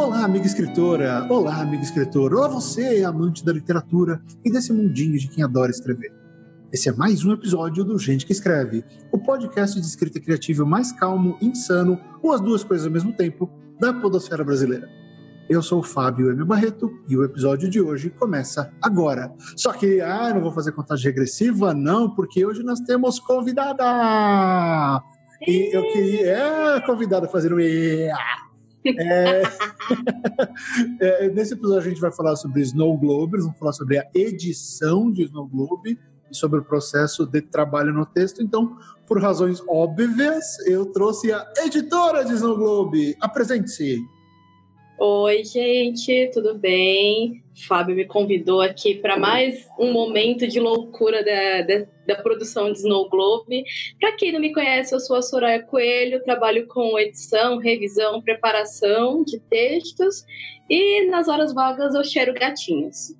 Olá, amiga escritora! Olá, amigo escritor! Olá, você, amante da literatura e desse mundinho de quem adora escrever. Esse é mais um episódio do Gente que Escreve, o podcast de escrita criativa mais calmo, insano, ou as duas coisas ao mesmo tempo, da podosfera brasileira. Eu sou o Fábio M. Barreto e o episódio de hoje começa agora. Só que, ah, não vou fazer contagem regressiva, não, porque hoje nós temos convidada! E eu queria. É, convidada a fazer um. É, é, nesse episódio a gente vai falar sobre Snow Globe, vamos falar sobre a edição de Snow Globe e sobre o processo de trabalho no texto. Então, por razões óbvias, eu trouxe a editora de Snow Globe. Apresente-se. Oi, gente, tudo bem? Fábio me convidou aqui para mais um momento de loucura da, da, da produção de Snow Globe. Para quem não me conhece, eu sou a Soraya Coelho, trabalho com edição, revisão, preparação de textos e nas horas vagas eu cheiro gatinhos.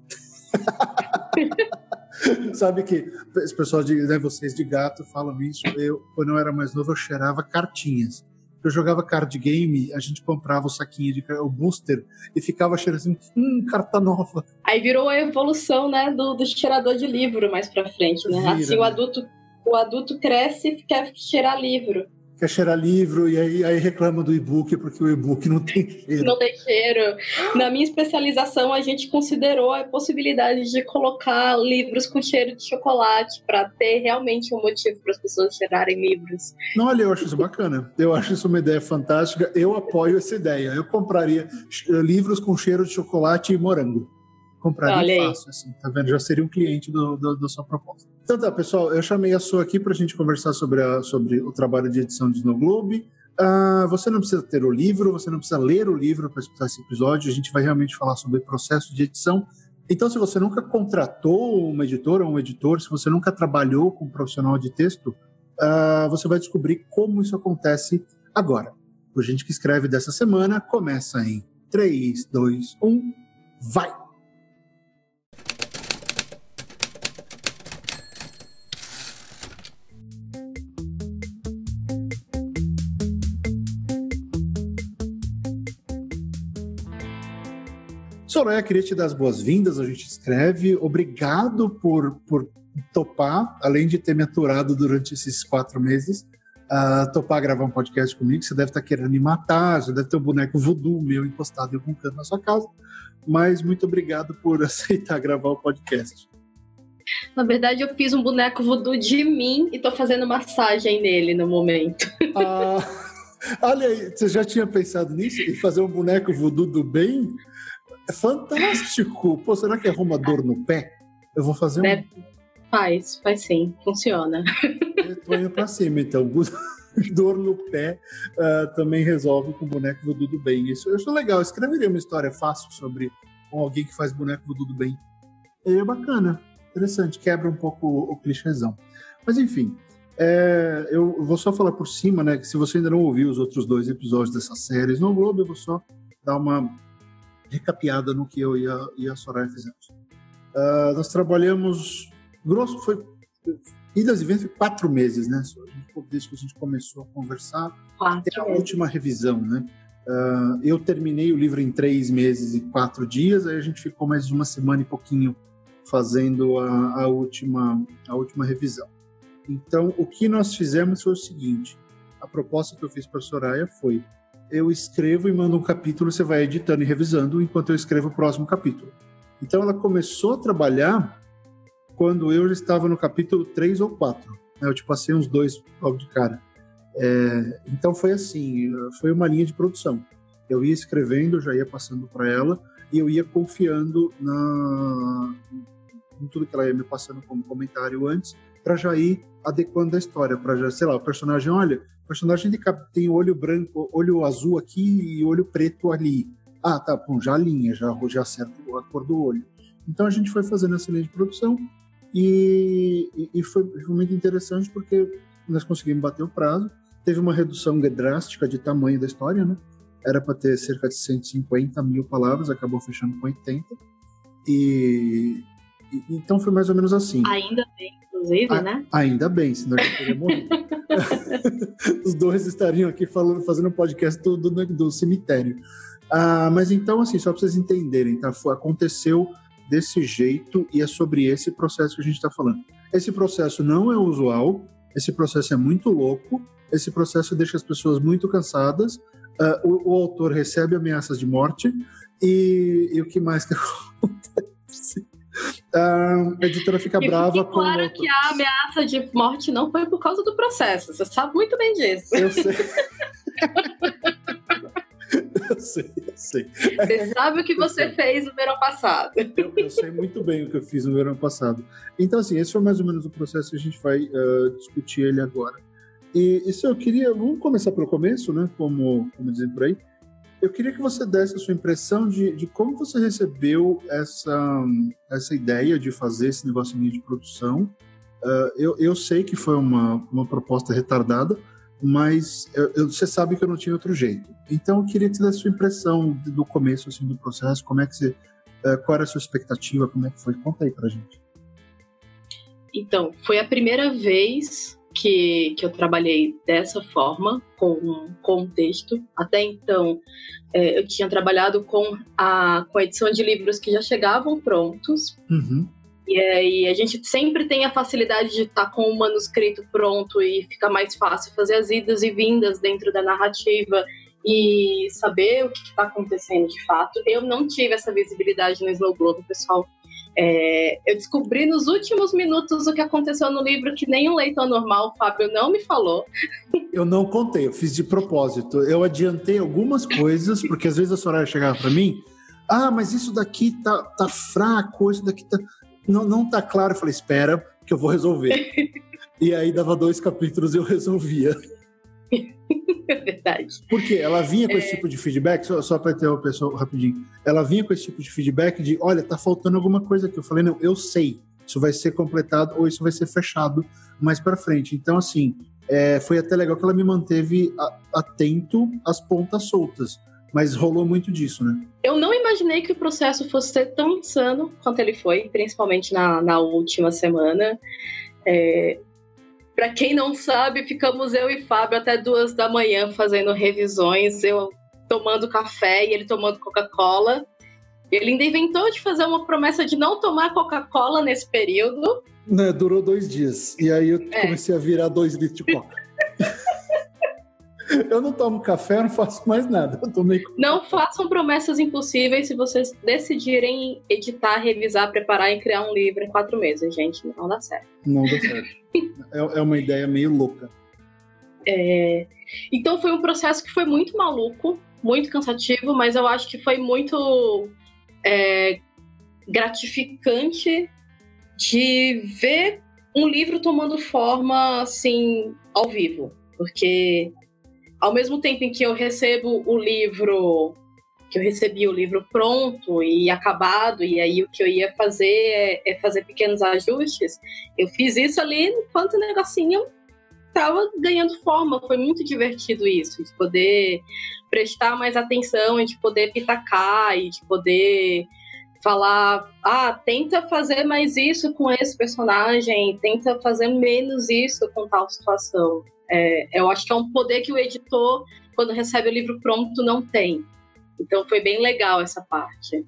Sabe que esse pessoal de né, vocês de gato falam isso. Eu, quando eu era mais novo, eu cheirava cartinhas eu jogava card game, a gente comprava o saquinho de o booster e ficava cheirando assim, hum, carta nova. Aí virou a evolução, né, do, do cheirador de livro mais pra frente, né? Vira, assim, né? o adulto, o adulto cresce e quer cheirar livro quer cheirar livro e aí, aí reclama do e-book porque o e-book não tem cheiro. Não tem cheiro. Na minha especialização, a gente considerou a possibilidade de colocar livros com cheiro de chocolate para ter realmente um motivo para as pessoas cheirarem livros. Não, olha, eu acho isso bacana. Eu acho isso uma ideia fantástica. Eu apoio essa ideia. Eu compraria livros com cheiro de chocolate e morango. Compraria fácil, assim, tá vendo? Já seria um cliente do, do, da sua proposta. Então tá, pessoal, eu chamei a sua aqui para a gente conversar sobre, a, sobre o trabalho de edição de Snow Globe. Uh, você não precisa ter o livro, você não precisa ler o livro para escutar esse episódio. A gente vai realmente falar sobre o processo de edição. Então, se você nunca contratou uma editora ou um editor, se você nunca trabalhou com um profissional de texto, uh, você vai descobrir como isso acontece agora. O Gente que Escreve dessa semana começa em 3, 2, 1, vai! Soraya, queria te dar as boas-vindas, a gente escreve. Obrigado por, por topar, além de ter me aturado durante esses quatro meses, uh, topar gravar um podcast comigo. Você deve estar querendo me matar, já deve ter um boneco voodoo meu encostado em algum canto na sua casa. Mas muito obrigado por aceitar gravar o podcast. Na verdade, eu fiz um boneco voodoo de mim e tô fazendo massagem nele no momento. Ah, olha aí, você já tinha pensado nisso? Em fazer um boneco voodoo do bem? É fantástico! Pô, será que arruma dor no pé? Eu vou fazer um. Faz, faz sim, funciona. Eu tô indo pra cima, então. dor no pé uh, também resolve com o boneco do bem. Isso eu acho legal. Eu escreveria uma história fácil sobre alguém que faz boneco do bem. É bacana, interessante, quebra um pouco o, o clichêzão. Mas enfim, é, eu vou só falar por cima, né? Que se você ainda não ouviu os outros dois episódios dessa série no Globo, eu vou só dar uma recapeada no que eu e a, e a Soraya fizemos. Uh, nós trabalhamos, grosso foi, idas e vindas, quatro meses, né? Desde que a gente começou a conversar quatro até a última revisão, né? Uh, eu terminei o livro em três meses e quatro dias, aí a gente ficou mais uma semana e pouquinho fazendo a, a, última, a última revisão. Então, o que nós fizemos foi o seguinte: a proposta que eu fiz para a Soraya foi eu escrevo e mando um capítulo, você vai editando e revisando enquanto eu escrevo o próximo capítulo. Então ela começou a trabalhar quando eu já estava no capítulo 3 ou 4. Né? Eu te passei uns dois logo de cara. É, então foi assim, foi uma linha de produção. Eu ia escrevendo, já ia passando para ela e eu ia confiando na em tudo que ela ia me passando como comentário antes, para já ir adequando a história, para já, sei lá, o personagem, olha, personagem tem olho branco, olho azul aqui e olho preto ali. Ah, tá, bom, já alinha, já, já acerta a cor do olho. Então a gente foi fazendo essa linha de produção e, e, e foi, foi muito interessante porque nós conseguimos bater o prazo. Teve uma redução drástica de tamanho da história, né? Era para ter cerca de 150 mil palavras, acabou fechando com 80. E, e então foi mais ou menos assim. Ainda bem inclusive, a, né? Ainda bem, senão a gente teria morrido. Os dois estariam aqui falando, fazendo um podcast do, do, do cemitério. Ah, mas então, assim, só para vocês entenderem, tá? Aconteceu desse jeito e é sobre esse processo que a gente está falando. Esse processo não é usual, esse processo é muito louco, esse processo deixa as pessoas muito cansadas, uh, o, o, autor recebe ameaças de morte e, e o que mais que acontece? Uh, a editora fica e brava com. Claro que a ameaça de morte não foi por causa do processo. Você sabe muito bem disso. Eu sei. eu sei, eu sei. Você sabe o que você fez no verão passado. Eu, eu, sei muito bem o que eu fiz no verão passado. Então, assim, esse foi mais ou menos o processo que a gente vai uh, discutir ele agora. E isso eu queria. Vamos começar pelo começo, né? Como, como dizem por aí. Eu queria que você desse a sua impressão de, de como você recebeu essa, essa ideia de fazer esse negócio de produção. Uh, eu, eu sei que foi uma, uma proposta retardada, mas eu, eu, você sabe que eu não tinha outro jeito. Então eu queria que você desse a sua impressão do começo assim, do processo, como é que você, uh, qual era a sua expectativa, como é que foi? Conta aí pra gente. Então, foi a primeira vez que, que eu trabalhei dessa forma, com um contexto. Até então, é, eu tinha trabalhado com a, com a edição de livros que já chegavam prontos. Uhum. E aí a gente sempre tem a facilidade de estar tá com o manuscrito pronto e fica mais fácil fazer as idas e vindas dentro da narrativa e saber o que está acontecendo de fato. Eu não tive essa visibilidade no Slow Globe, pessoal. É, eu descobri nos últimos minutos o que aconteceu no livro que nem um leitor normal, o Fábio, não me falou. Eu não contei, eu fiz de propósito. Eu adiantei algumas coisas, porque às vezes a Soraya chegava para mim, ah, mas isso daqui tá, tá fraco, isso daqui tá... Não, não tá claro. Eu falei, espera, que eu vou resolver. e aí dava dois capítulos e eu resolvia. É verdade. Porque ela vinha com é... esse tipo de feedback, só, só para ter o pessoal rapidinho, ela vinha com esse tipo de feedback de, olha, tá faltando alguma coisa aqui. Eu falei, não, eu sei, isso vai ser completado ou isso vai ser fechado mais para frente. Então, assim, é, foi até legal que ela me manteve atento às pontas soltas. Mas rolou muito disso, né? Eu não imaginei que o processo fosse ser tão insano quanto ele foi, principalmente na, na última semana. É, para quem não sabe, ficamos eu e Fábio até duas da manhã fazendo revisões, eu tomando café e ele tomando Coca-Cola. Ele ainda inventou de fazer uma promessa de não tomar Coca-Cola nesse período. Né, durou dois dias. E aí eu é. comecei a virar dois litros de Coca. Eu não tomo café, não faço mais nada. Eu tomei... Não façam promessas impossíveis se vocês decidirem editar, revisar, preparar e criar um livro em quatro meses, gente. Não dá certo. Não dá certo. é, é uma ideia meio louca. É... Então foi um processo que foi muito maluco, muito cansativo, mas eu acho que foi muito é, gratificante de ver um livro tomando forma assim ao vivo, porque ao mesmo tempo em que eu recebo o livro, que eu recebi o livro pronto e acabado, e aí o que eu ia fazer é, é fazer pequenos ajustes, eu fiz isso ali enquanto o negocinho estava ganhando forma. Foi muito divertido isso, de poder prestar mais atenção, de poder pitacar, e de poder falar, ah, tenta fazer mais isso com esse personagem, tenta fazer menos isso com tal situação. É, eu acho que é um poder que o editor, quando recebe o livro pronto, não tem. Então foi bem legal essa parte.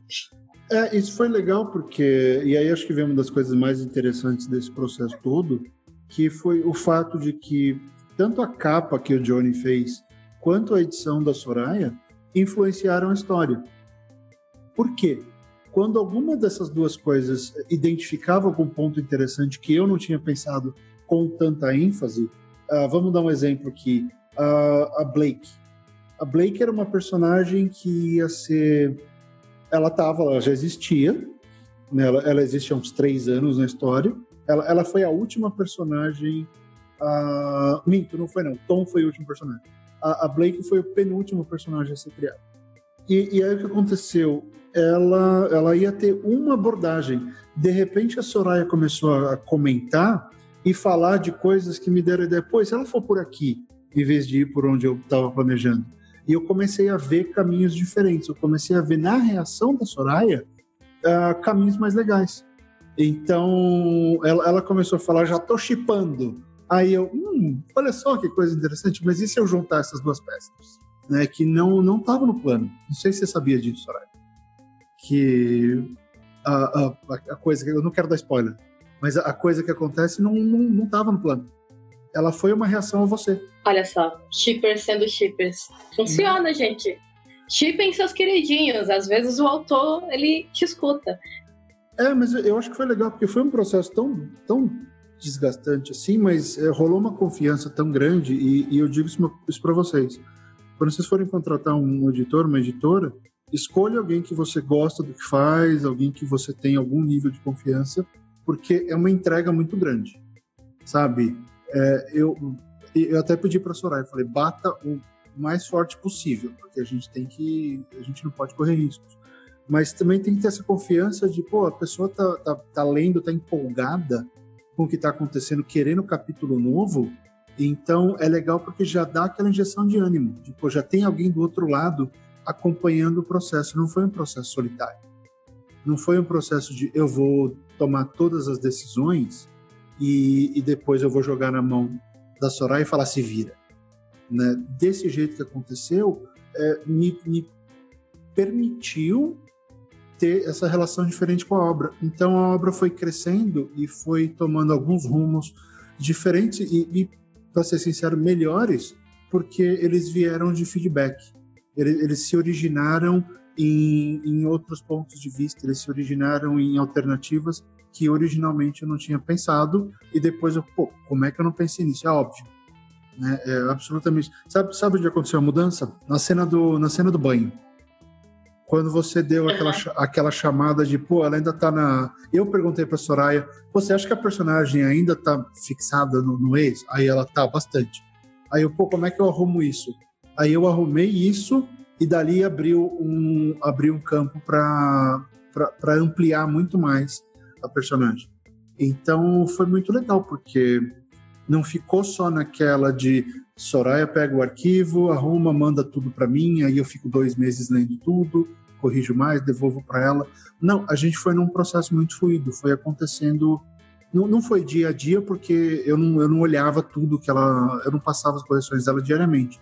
É, isso foi legal porque, e aí acho que vem uma das coisas mais interessantes desse processo todo, que foi o fato de que tanto a capa que o Johnny fez, quanto a edição da Soraya, influenciaram a história. Por quê? Quando alguma dessas duas coisas identificava algum ponto interessante que eu não tinha pensado com tanta ênfase, Uh, vamos dar um exemplo aqui. Uh, a Blake. A Blake era uma personagem que ia ser. Ela tava, ela já existia. Né? Ela, ela existe há uns três anos na história. Ela, ela foi a última personagem. Uh... Minto, não foi não. Tom foi o último personagem. A, a Blake foi o penúltimo personagem a ser criado. E, e aí o que aconteceu? Ela, ela ia ter uma abordagem. De repente a Soraya começou a comentar e falar de coisas que me deram ideia. Pô, se ela for por aqui, em vez de ir por onde eu estava planejando. E eu comecei a ver caminhos diferentes. Eu comecei a ver na reação da Soraya uh, caminhos mais legais. Então, ela, ela começou a falar, já tô chipando. Aí eu, hum, olha só que coisa interessante, mas e se eu juntar essas duas peças? né, que não não estava no plano. Não sei se você sabia disso, Soraya. Que a, a, a coisa, eu não quero dar spoiler, mas a, coisa que acontece não não não estava no plano. Ela foi uma reação a você. Olha só, shippers sendo shippers. Funciona, hum. gente. Shippem seus queridinhos. Às vezes o autor, ele te escuta. É, mas eu acho que foi legal, porque foi um processo tão, tão desgastante assim, mas é, rolou uma confiança tão grande, e, e eu digo isso, isso para vocês. Quando vocês forem contratar um editor, uma editora, escolha alguém que você gosta do que faz, alguém que você tem algum nível de confiança, porque é uma entrega muito grande, sabe? É, eu, eu até pedi para a Soraya, falei, bata o mais forte possível, porque a gente tem que, a gente não pode correr riscos. Mas também tem que ter essa confiança de, pô, a pessoa tá, tá, tá lendo, tá empolgada com o que está acontecendo, querendo capítulo novo, então é legal porque já dá aquela injeção de ânimo, tipo, já tem alguém do outro lado acompanhando o processo, não foi um processo solitário. Não foi um processo de eu vou tomar todas as decisões e, e depois eu vou jogar na mão da Soraya e falar se vira. Né? Desse jeito que aconteceu, é, me, me permitiu ter essa relação diferente com a obra. Então a obra foi crescendo e foi tomando alguns rumos diferentes e, e para ser sincero, melhores, porque eles vieram de feedback. Eles, eles se originaram em, em, outros pontos de vista, eles se originaram em alternativas que originalmente eu não tinha pensado e depois eu, pô, como é que eu não pensei nisso? É óbvio. Né? É absolutamente. Sabe, sabe onde aconteceu a mudança? Na cena do, na cena do banho quando você deu aquela, aquela chamada de, pô, ela ainda tá na. Eu perguntei pra Soraya, você acha que a personagem ainda tá fixada no, no ex? Aí ela tá, bastante. Aí eu, pô, como é que eu arrumo isso? Aí eu arrumei isso e dali abriu um, abriu um campo para ampliar muito mais a personagem. Então foi muito legal, porque não ficou só naquela de Soraya pega o arquivo, arruma, manda tudo para mim, aí eu fico dois meses lendo tudo corrijo mais, devolvo para ela. Não, a gente foi num processo muito fluido, foi acontecendo. Não, não foi dia a dia, porque eu não, eu não olhava tudo que ela. Eu não passava as correções dela diariamente.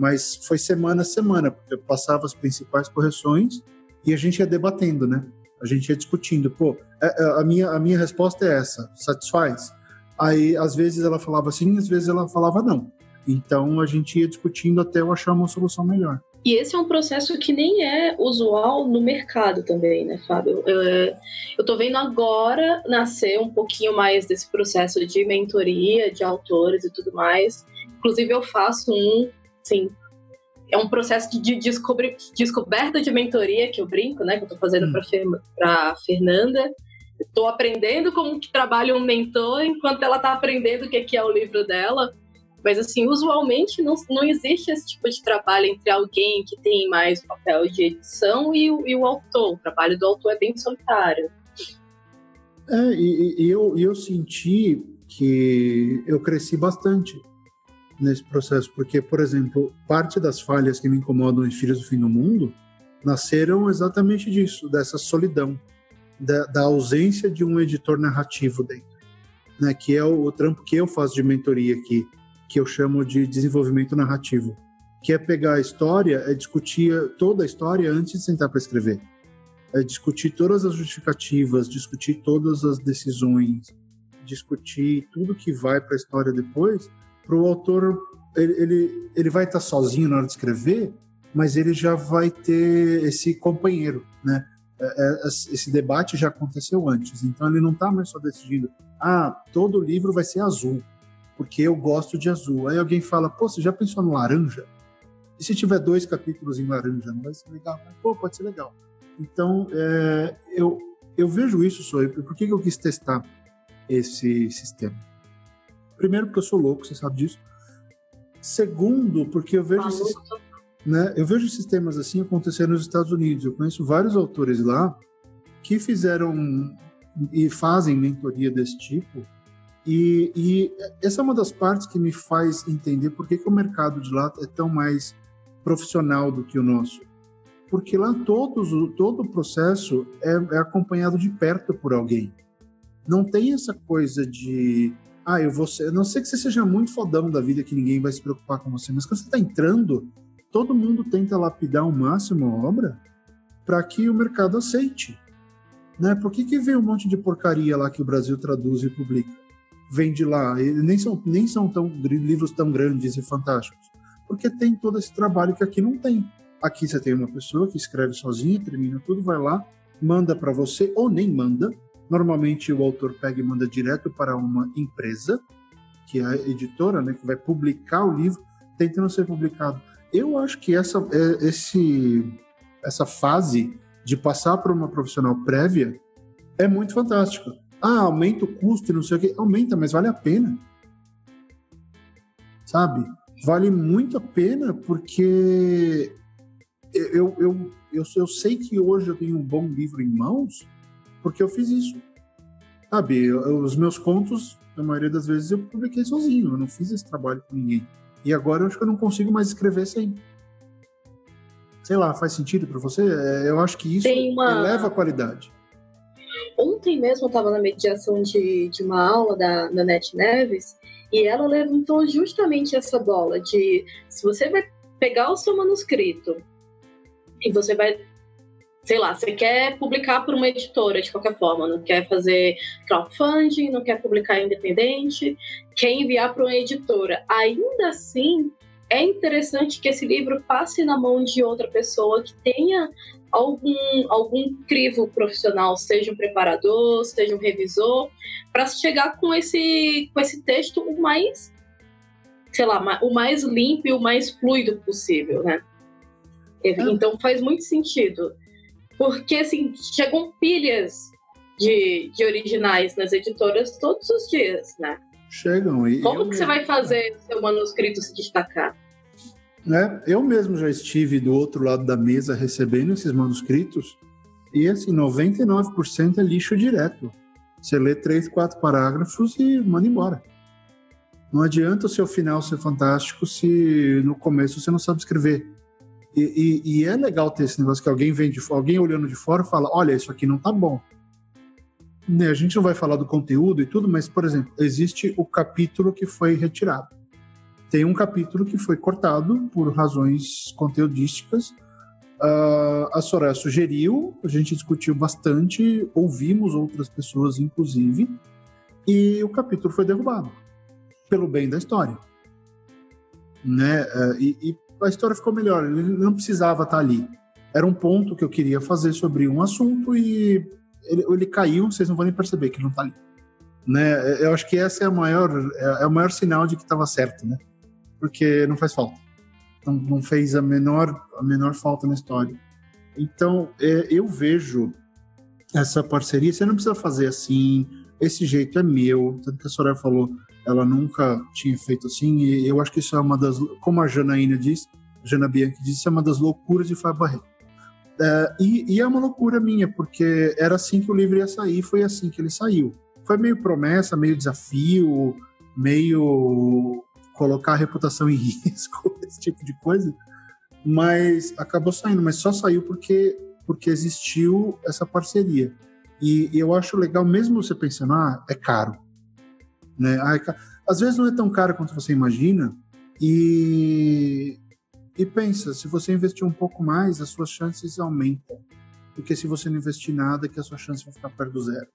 Mas foi semana a semana, porque eu passava as principais correções e a gente ia debatendo, né? A gente ia discutindo. Pô, é, é, a minha, a minha resposta é essa: satisfaz? Aí, às vezes ela falava sim, às vezes ela falava não. Então a gente ia discutindo até eu achar uma solução melhor. E esse é um processo que nem é usual no mercado também, né, Fábio? Eu, é, tô vendo agora nascer um pouquinho mais desse processo de mentoria de autores e tudo mais. Inclusive, eu faço um, sim, é um processo de descobri, descoberta de mentoria que eu brinco, né, que eu tô fazendo hum. para Fernanda. Estou aprendendo como que trabalha um mentor enquanto ela está aprendendo o que é o livro dela. Mas, assim, usualmente não, não existe esse tipo de trabalho entre alguém que tem mais o papel de edição e o, e o autor. O trabalho do autor é bem solitário. É, e, e eu, eu senti que eu cresci bastante nesse processo, porque, por exemplo, parte das falhas que me incomodam em Filhos do Fim do Mundo nasceram exatamente disso, dessa solidão, da, da ausência de um editor narrativo dentro, né, que é o, o trampo que eu faço de mentoria aqui que eu chamo de desenvolvimento narrativo, que é pegar a história, é discutir toda a história antes de sentar para escrever. É discutir todas as justificativas, discutir todas as decisões, discutir tudo que vai para a história depois, para o autor, ele, ele, ele vai estar tá sozinho na hora de escrever, mas ele já vai ter esse companheiro, né? É, é, esse debate já aconteceu antes, então ele não está mais só decidindo, ah, todo livro vai ser azul porque eu gosto de azul. Aí alguém fala, pô, você já pensou no laranja? E se tiver dois capítulos em laranja, não vai ser legal? Pô, pode ser legal. Então, é, eu, eu vejo isso, só por que eu quis testar esse sistema? Primeiro, porque eu sou louco, você sabe disso. Segundo, porque eu vejo, esses, né, eu vejo sistemas assim acontecer nos Estados Unidos. Eu conheço vários autores lá que fizeram e fazem mentoria desse tipo e, e, essa é uma das partes que me faz entender por que, que o mercado de lá é tão mais profissional do que o nosso. Porque lá todos, todo o processo é, é acompanhado de perto por alguém. Não tem essa coisa de ah, eu vou ser. A não sei que você seja muito fodão da vida que ninguém vai se preocupar com você, mas quando você está entrando, todo mundo tenta lapidar ao máximo a obra para que o mercado aceite. Né? Por que, que vem um monte de porcaria lá que o Brasil traduz e publica? Vem de lá, nem são, nem são tão, livros tão grandes e fantásticos, porque tem todo esse trabalho que aqui não tem. Aqui você tem uma pessoa que escreve sozinha, termina tudo, vai lá, manda para você, ou nem manda. Normalmente o autor pega e manda direto para uma empresa, que é a editora, né, que vai publicar o livro, tentando ser publicado. Eu acho que essa, é, esse, essa fase de passar para uma profissional prévia é muito fantástica. Ah, aumenta o custo e não sei o que. Aumenta, mas vale a pena. Sabe? Vale muito a pena porque eu, eu, eu, eu sei que hoje eu tenho um bom livro em mãos porque eu fiz isso. Sabe? Eu, os meus contos, na maioria das vezes, eu publiquei sozinho. Eu não fiz esse trabalho com ninguém. E agora eu acho que eu não consigo mais escrever sem. Sei lá, faz sentido para você? É, eu acho que isso uma... eleva a qualidade. Ontem mesmo eu estava na mediação de, de uma aula da, da Net Neves e ela levantou justamente essa bola de se você vai pegar o seu manuscrito e você vai sei lá, você quer publicar por uma editora de qualquer forma, não quer fazer crowdfunding, não quer publicar independente, quer enviar para uma editora. Ainda assim, é interessante que esse livro passe na mão de outra pessoa que tenha algum, algum crivo profissional, seja um preparador, seja um revisor, para chegar com esse, com esse texto o mais, sei lá, o mais limpo e o mais fluido possível, né? Então faz muito sentido. Porque, assim, chegam pilhas de, de originais nas editoras todos os dias, né? Chegam. E Como que você vai fazer o seu manuscrito se destacar? É, eu mesmo já estive do outro lado da mesa recebendo esses manuscritos e, assim, 99% é lixo direto. Você lê três, quatro parágrafos e manda embora. Não adianta o seu final ser fantástico se no começo você não sabe escrever. E, e, e é legal ter esse negócio que alguém vem de alguém olhando de fora fala: olha, isso aqui não tá bom. Né, a gente não vai falar do conteúdo e tudo, mas, por exemplo, existe o capítulo que foi retirado. Tem um capítulo que foi cortado por razões conteudísticas. Uh, a Soraya sugeriu, a gente discutiu bastante, ouvimos outras pessoas, inclusive, e o capítulo foi derrubado pelo bem da história. Né? Uh, e, e a história ficou melhor, ele não precisava estar ali. Era um ponto que eu queria fazer sobre um assunto e ele, ele caiu, vocês não vão nem perceber que não está ali. Né? Eu acho que essa é a maior é, é o maior sinal de que estava certo, né? Porque não faz falta. Não, não fez a menor a menor falta na história. Então, é, eu vejo essa parceria, você não precisa fazer assim, esse jeito é meu, tanto que a Soraya falou, ela nunca tinha feito assim, e eu acho que isso é uma das, como a Janaína diz, Jana Bianchi isso é uma das loucuras de Fábio Barreto. É, e, e, é uma loucura minha, porque era assim que o livro ia sair, foi assim que ele saiu. Foi meio promessa, meio desafio, meio colocar a reputação em risco, esse tipo de coisa, mas acabou saindo, mas só saiu porque, porque existiu essa parceria. E, e eu acho legal, mesmo você pensando, ah, é caro, né? Às vezes não é tão caro quanto você imagina e, e pensa, se você investir um pouco mais, as suas chances aumentam. Porque se você não investir nada, que a sua chance vai ficar perto do zero.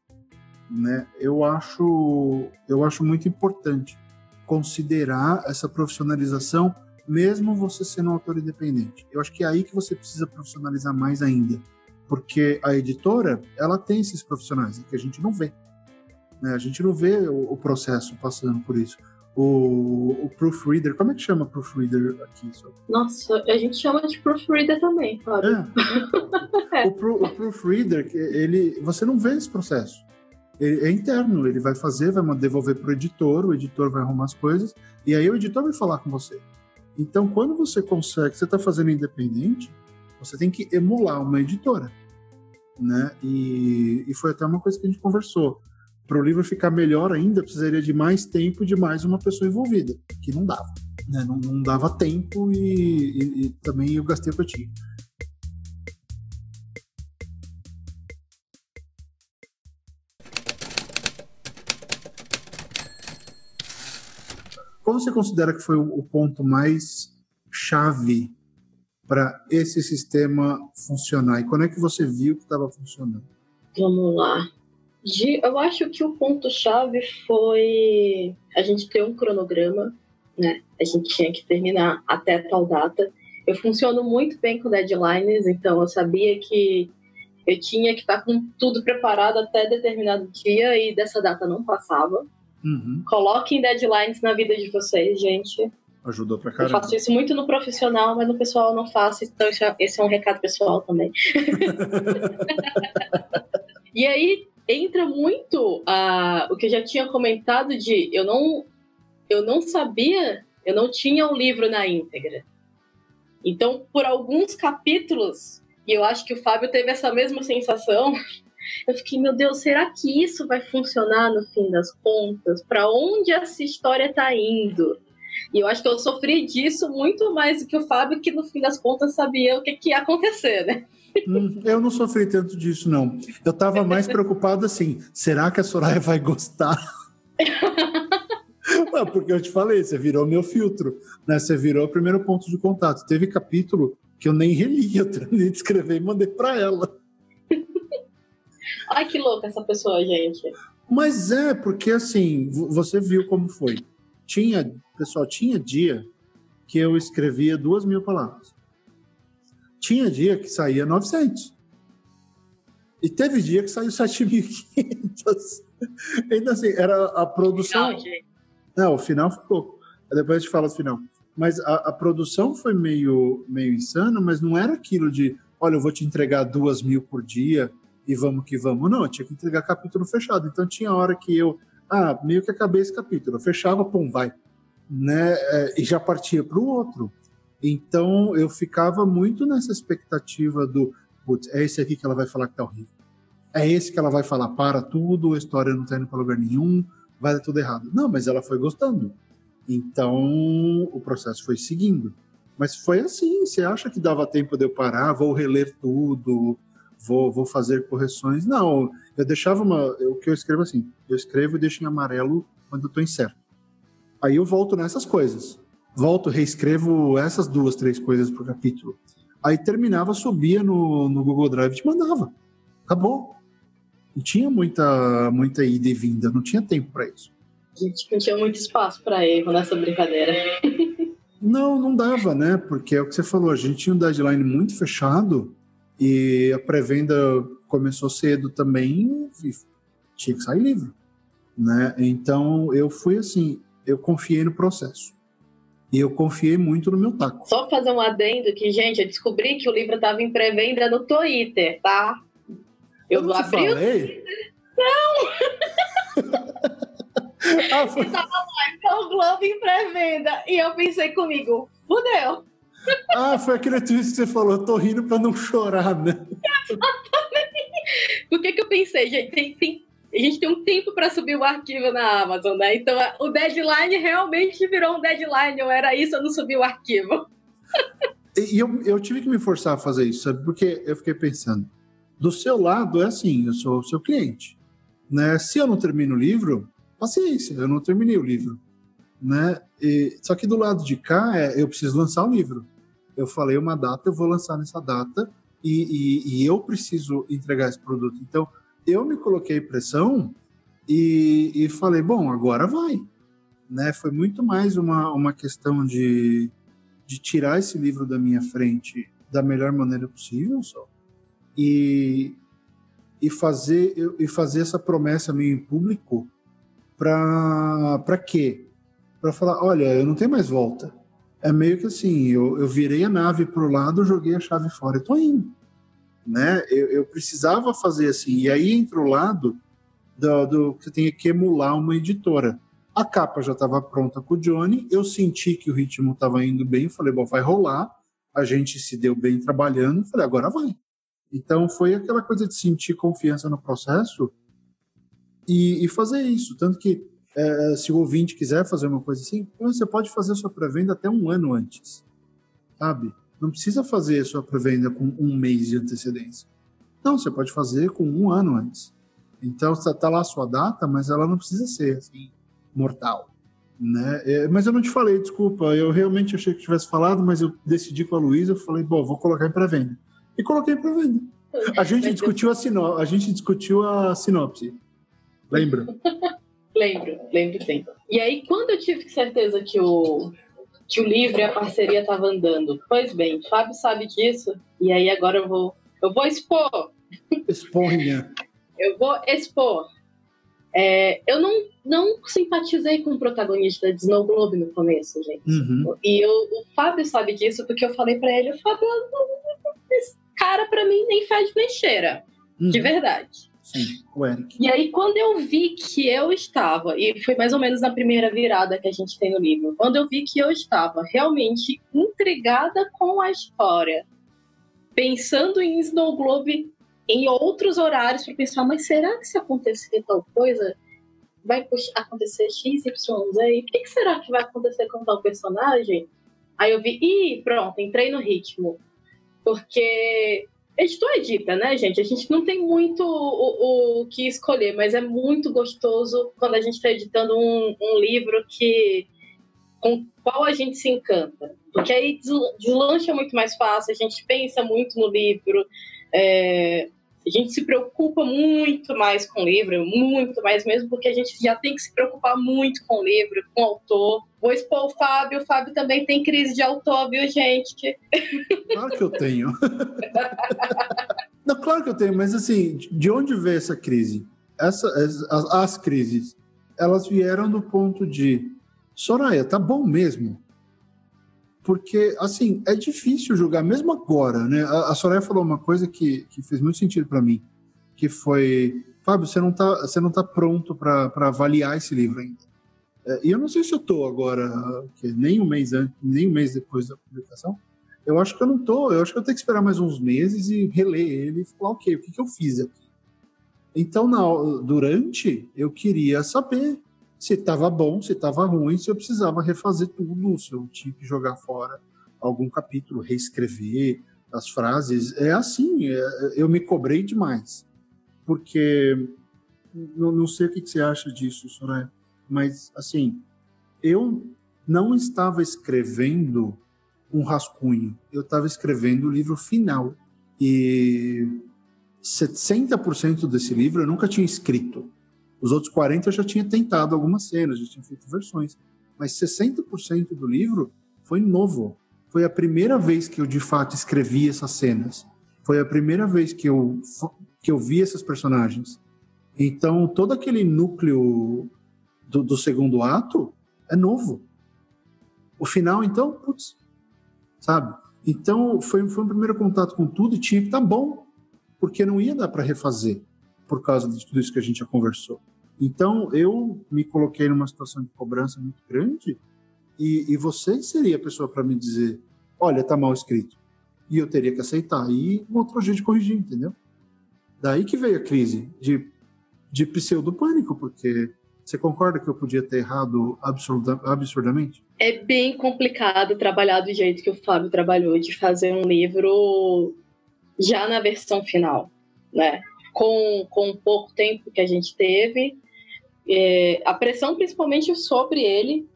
Né? Eu acho eu acho muito importante considerar essa profissionalização mesmo você sendo um autor independente. Eu acho que é aí que você precisa profissionalizar mais ainda, porque a editora, ela tem esses profissionais que a gente não vê. Né? A gente não vê o, o processo passando por isso. O, o, proofreader, como é que chama proofreader aqui? Nossa, a gente chama de proofreader também, claro. É. é. O, pro, o, proofreader, ele, você não vê esse processo. Ele é interno, ele vai fazer, vai devolver para o editor, o editor vai arrumar as coisas, e aí o editor vai falar com você. Então, quando você consegue, você está fazendo independente, você tem que emular uma editora. Né? E, e foi até uma coisa que a gente conversou para o livro ficar melhor ainda, precisaria de mais tempo e de mais uma pessoa envolvida, que não dava. Né? Não, não, dava tempo e, e, e, também eu gastei o que eu tinha. Qual você considera que foi o, ponto mais chave para esse sistema funcionar? E quando é que você viu que estava funcionando? Vamos lá. Eu acho que o ponto-chave foi a gente ter um cronograma, né? A gente tinha que terminar até tal data. Eu funciono muito bem com deadlines, então eu sabia que eu tinha que estar com tudo preparado até determinado dia e dessa data não passava. Uhum. Coloquem deadlines na vida de vocês, gente. Ajudou pra caramba. Eu faço isso muito no profissional, mas no pessoal eu não faço, então é, esse é um recado pessoal também. e aí entra muito uh, o que eu já tinha comentado de eu não, eu não sabia, eu não tinha o livro na íntegra. Então, por alguns capítulos, e eu acho que o Fábio teve essa mesma sensação. Eu fiquei, meu Deus, será que isso vai funcionar no fim das contas? Para onde essa história está indo? E eu acho que eu sofri disso muito mais do que o Fábio, que no fim das contas sabia o que, que ia acontecer, né? Hum, eu não sofri tanto disso, não. Eu estava mais preocupado assim: será que a Soraya vai gostar? porque eu te falei, você virou meu filtro, né? Você virou o primeiro ponto de contato. Teve capítulo que eu nem reli, eu terminei de escrever e mandei para ela. Ai, que louca essa pessoa, gente. Mas é, porque assim, você viu como foi. Tinha, pessoal, tinha dia que eu escrevia duas mil palavras. Tinha dia que saía 900. E teve dia que saiu 7.500. Ainda assim, era a produção. Não, Não, o final foi pouco. Depois a gente fala do final. Mas a, a, produção foi meio, meio insana, mas não era aquilo de, olha, eu vou te entregar duas mil por dia e vamos que vamos. Não, eu tinha que entregar capítulo fechado. Então tinha hora que eu, ah, meio que acabei esse capítulo. Eu fechava, pum, vai. Né? É, e já partia para o outro. Então eu ficava muito nessa expectativa do, putz, é esse aqui que ela vai falar que tá horrível. É esse que ela vai falar, para tudo, a história não tá indo para lugar nenhum, vai dar tudo errado. Não, mas ela foi gostando. Então, o processo foi seguindo. Mas foi assim, você acha que dava tempo de eu parar, vou reler tudo, vou, vou fazer correções? Não, eu deixava uma... O que eu escrevo assim, eu escrevo e deixo em amarelo quando eu estou incerto. Aí eu volto nessas coisas. Volto, reescrevo essas duas, três coisas por capítulo. Aí terminava, subia no, no Google Drive e te mandava. Acabou. Não tinha muita, muita ida e vinda, não tinha tempo para isso. A gente não tinha muito espaço para erro nessa brincadeira. Não, não dava, né? Porque é o que você falou, a gente tinha um deadline muito fechado e a pré-venda começou cedo também e tinha que sair livro, né? Então eu fui assim, eu confiei no processo. E eu confiei muito no meu taco. Só fazer um adendo que, gente, eu descobri que o livro estava em pré-venda no Twitter, tá? Eu, eu abri falei? Não! Ah, foi... Tava lá, então o Globo em pré-venda. E eu pensei comigo, fudeu. Ah, foi aquele tweet que você falou, tô rindo pra não chorar, né? Exatamente. Por que que eu pensei, gente? Tem, tem, a gente tem um tempo para subir o arquivo na Amazon, né? Então o deadline realmente virou um deadline. Ou era isso, eu não subi o arquivo. E eu, eu tive que me forçar a fazer isso, sabe? Porque eu fiquei pensando, do seu lado é assim, eu sou o seu cliente. Né? Se eu não termino o livro, paciência, eu não terminei o livro. Né? E, só que do lado de cá, é, eu preciso lançar o livro. Eu falei uma data, eu vou lançar nessa data e, e, e eu preciso entregar esse produto. Então, eu me coloquei pressão e, e falei, bom, agora vai. Né? Foi muito mais uma, uma questão de, de tirar esse livro da minha frente da melhor maneira possível, só. E, e fazer e fazer essa promessa meio em público para quê? Para falar, olha, eu não tenho mais volta. É meio que assim, eu, eu virei a nave para o lado, joguei a chave fora, eu tô indo. Né? Eu, eu precisava fazer assim. E aí entra o lado do, do que tem que emular uma editora. A capa já estava pronta com o Johnny, eu senti que o ritmo estava indo bem, falei, bom, vai rolar. A gente se deu bem trabalhando, falei, agora vai. Então foi aquela coisa de sentir confiança no processo e, e fazer isso. Tanto que, é, se o ouvinte quiser fazer uma coisa assim, você pode fazer sua pré-venda até um ano antes, sabe? Não precisa fazer a sua pré-venda com um mês de antecedência. Não, você pode fazer com um ano antes. Então, está tá lá a sua data, mas ela não precisa ser assim, mortal. Né? É, mas eu não te falei, desculpa. Eu realmente achei que tivesse falado, mas eu decidi com a Luísa. Eu falei, bom, vou colocar em pré-venda. E coloquei em pré-venda. A gente discutiu a, sino... a gente discutiu a sinopse. Lembra? lembro, lembro sim. E aí, quando eu tive certeza que o, que o livro e a parceria estavam andando, pois bem, Fábio sabe disso, e aí agora eu vou, eu vou expor. Exponha. eu vou expor. É, eu não, não simpatizei com o protagonista de Snow Globe no começo, gente. Uhum. E eu, o Fábio sabe disso porque eu falei para ele, Fábio, esse cara para mim nem faz nem cheira, uhum. de verdade. Sim, o Eric. E aí, quando eu vi que eu estava, e foi mais ou menos na primeira virada que a gente tem no livro, quando eu vi que eu estava realmente intrigada com a história, pensando em Snow Globe em outros horários para pensar, mas será que se acontecer tal coisa, vai acontecer X, Y, Z? E o que, será que vai acontecer com tal personagem? Aí eu vi, ih, pronto, entrei no ritmo. Porque editor edita, né, gente? A gente não tem muito o, o que escolher, mas é muito gostoso quando a gente está editando um, um livro que com qual a gente se encanta. Porque aí deslancha muito mais fácil, a gente pensa muito no livro, é, a gente se preocupa muito mais com o livro, muito mais mesmo, porque a gente já tem que se preocupar muito com o livro, com o autor. Vou expor o Fábio, o Fábio também tem crise de autor, viu, gente? Claro que eu tenho. Não, claro que eu tenho, mas assim, de onde veio essa crise? Essa, as, as crises, elas vieram do ponto de Soraya, tá bom mesmo? porque, assim, é difícil julgar, mesmo agora, né? A, a Soraya falou uma coisa que, que fez muito sentido para mim, que foi, Fábio, você não tá, você não tá pronto para avaliar esse livro ainda. É, e eu não sei se eu tô agora, nem um mês antes, nem um mês depois da publicação, eu acho que eu não tô, eu acho que eu tenho que esperar mais uns meses e reler ele e falar, ok, o que, que eu fiz aqui? Então, na, durante, eu queria saber se estava bom, se estava ruim, se eu precisava refazer tudo, se eu tinha que jogar fora algum capítulo, reescrever as frases. É assim, é, eu me cobrei demais. Porque não, não sei o que, que você acha disso, Soraya, mas assim, eu não estava escrevendo um rascunho, eu estava escrevendo o livro final. E 60% desse livro eu nunca tinha escrito. Os outros 40 eu já tinha tentado algumas cenas, já tinha feito versões. Mas 60% do livro foi novo. Foi a primeira vez que eu de fato escrevi essas cenas. Foi a primeira vez que eu que eu vi esses personagens. Então, todo aquele núcleo do, do segundo ato é novo. O final, então, putz, sabe? Então, foi, foi um primeiro contato com tudo e tinha que estar tá bom, porque não ia dar para refazer por causa de tudo isso que a gente já conversou. Então, eu me coloquei numa situação de cobrança muito grande e, e você seria a pessoa para me dizer: olha, tá mal escrito. E eu teria que aceitar e um outro jeito de corrigir, entendeu? Daí que veio a crise de, de pseudo-pânico, porque você concorda que eu podia ter errado absurda, absurdamente? É bem complicado trabalhar do jeito que o Fábio trabalhou, de fazer um livro já na versão final, né? Com, com pouco tempo que a gente teve, é, a pressão principalmente sobre ele,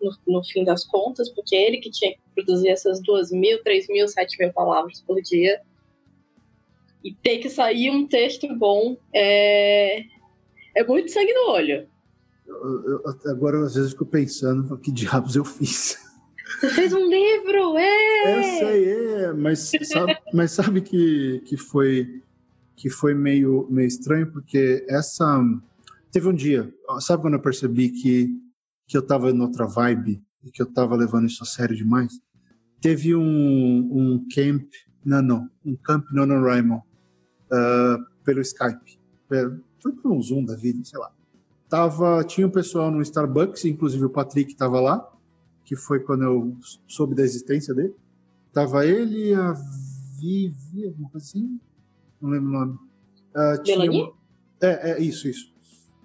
no, no, fim das contas, porque ele que tinha que produzir essas duas mil, três mil, sete mil palavras por dia. E ter que sair um texto bom é, é muito sangue no olho. Eu, eu, agora, às vezes, fico pensando o que diabos eu fiz. Você fez um livro, é! Eu sei, é, mas sabe, mas sabe que, que foi que foi meio, meio estranho, porque essa Teve um dia, sabe quando eu percebi que, que eu tava em outra vibe e que eu tava levando isso a sério demais? Teve um, um camp, não, não, um camp NaNoWriMo uh, pelo Skype. Foi por um Zoom da vida, sei lá. Tava, tinha um pessoal no Starbucks, inclusive o Patrick tava lá, que foi quando eu soube da existência dele. Tava ele, a Vivi, alguma coisa assim, não lembro o nome. Uh, tinha uma... É, é, isso, isso.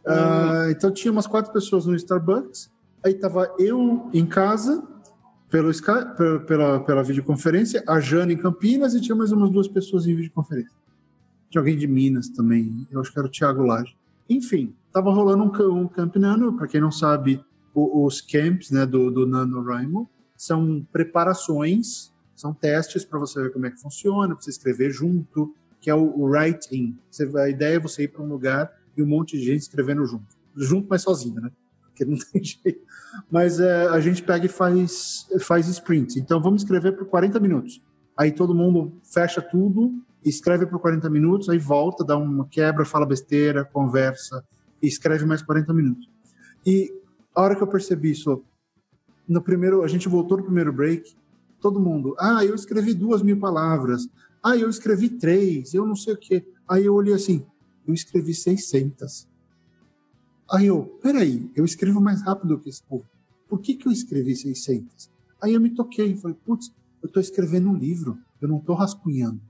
Uh, então tinha umas quatro pessoas no Starbucks. Aí tava eu em casa, pelo Skype, pela, pela, pela videoconferência, a Jane em Campinas e tinha mais umas duas pessoas em videoconferência. Tinha alguém de Minas também, eu acho que era o Thiago Lage. Enfim, tava rolando um, um Camp Nano, para quem não sabe, os camps né, do, do NaNoWriMo são preparações, são testes para você ver como é que funciona, para você escrever junto, que é o, o writing. a ideia é você ir para um lugar e um monte de gente escrevendo junto. Junto, mas sozinho, né? Porque não tem jeito. Mas é, a gente pega e faz, faz sprints. Então vamos escrever por 40 minutos. Aí todo mundo fecha tudo, escreve por 40 minutos, aí volta, dá uma quebra, fala besteira, conversa, e escreve mais 40 minutos. E a hora que eu percebi isso, no primeiro, a gente voltou no primeiro break, todo mundo, ah, eu escrevi duas mil palavras, ah, eu escrevi três, eu não sei o quê. Aí eu olhei assim, eu escrevi 600. Aí eu, peraí, eu escrevo mais rápido que esse povo. Por que, que eu escrevi 600? Aí eu me toquei, falei, putz, eu estou escrevendo um livro, eu não estou rascunhando.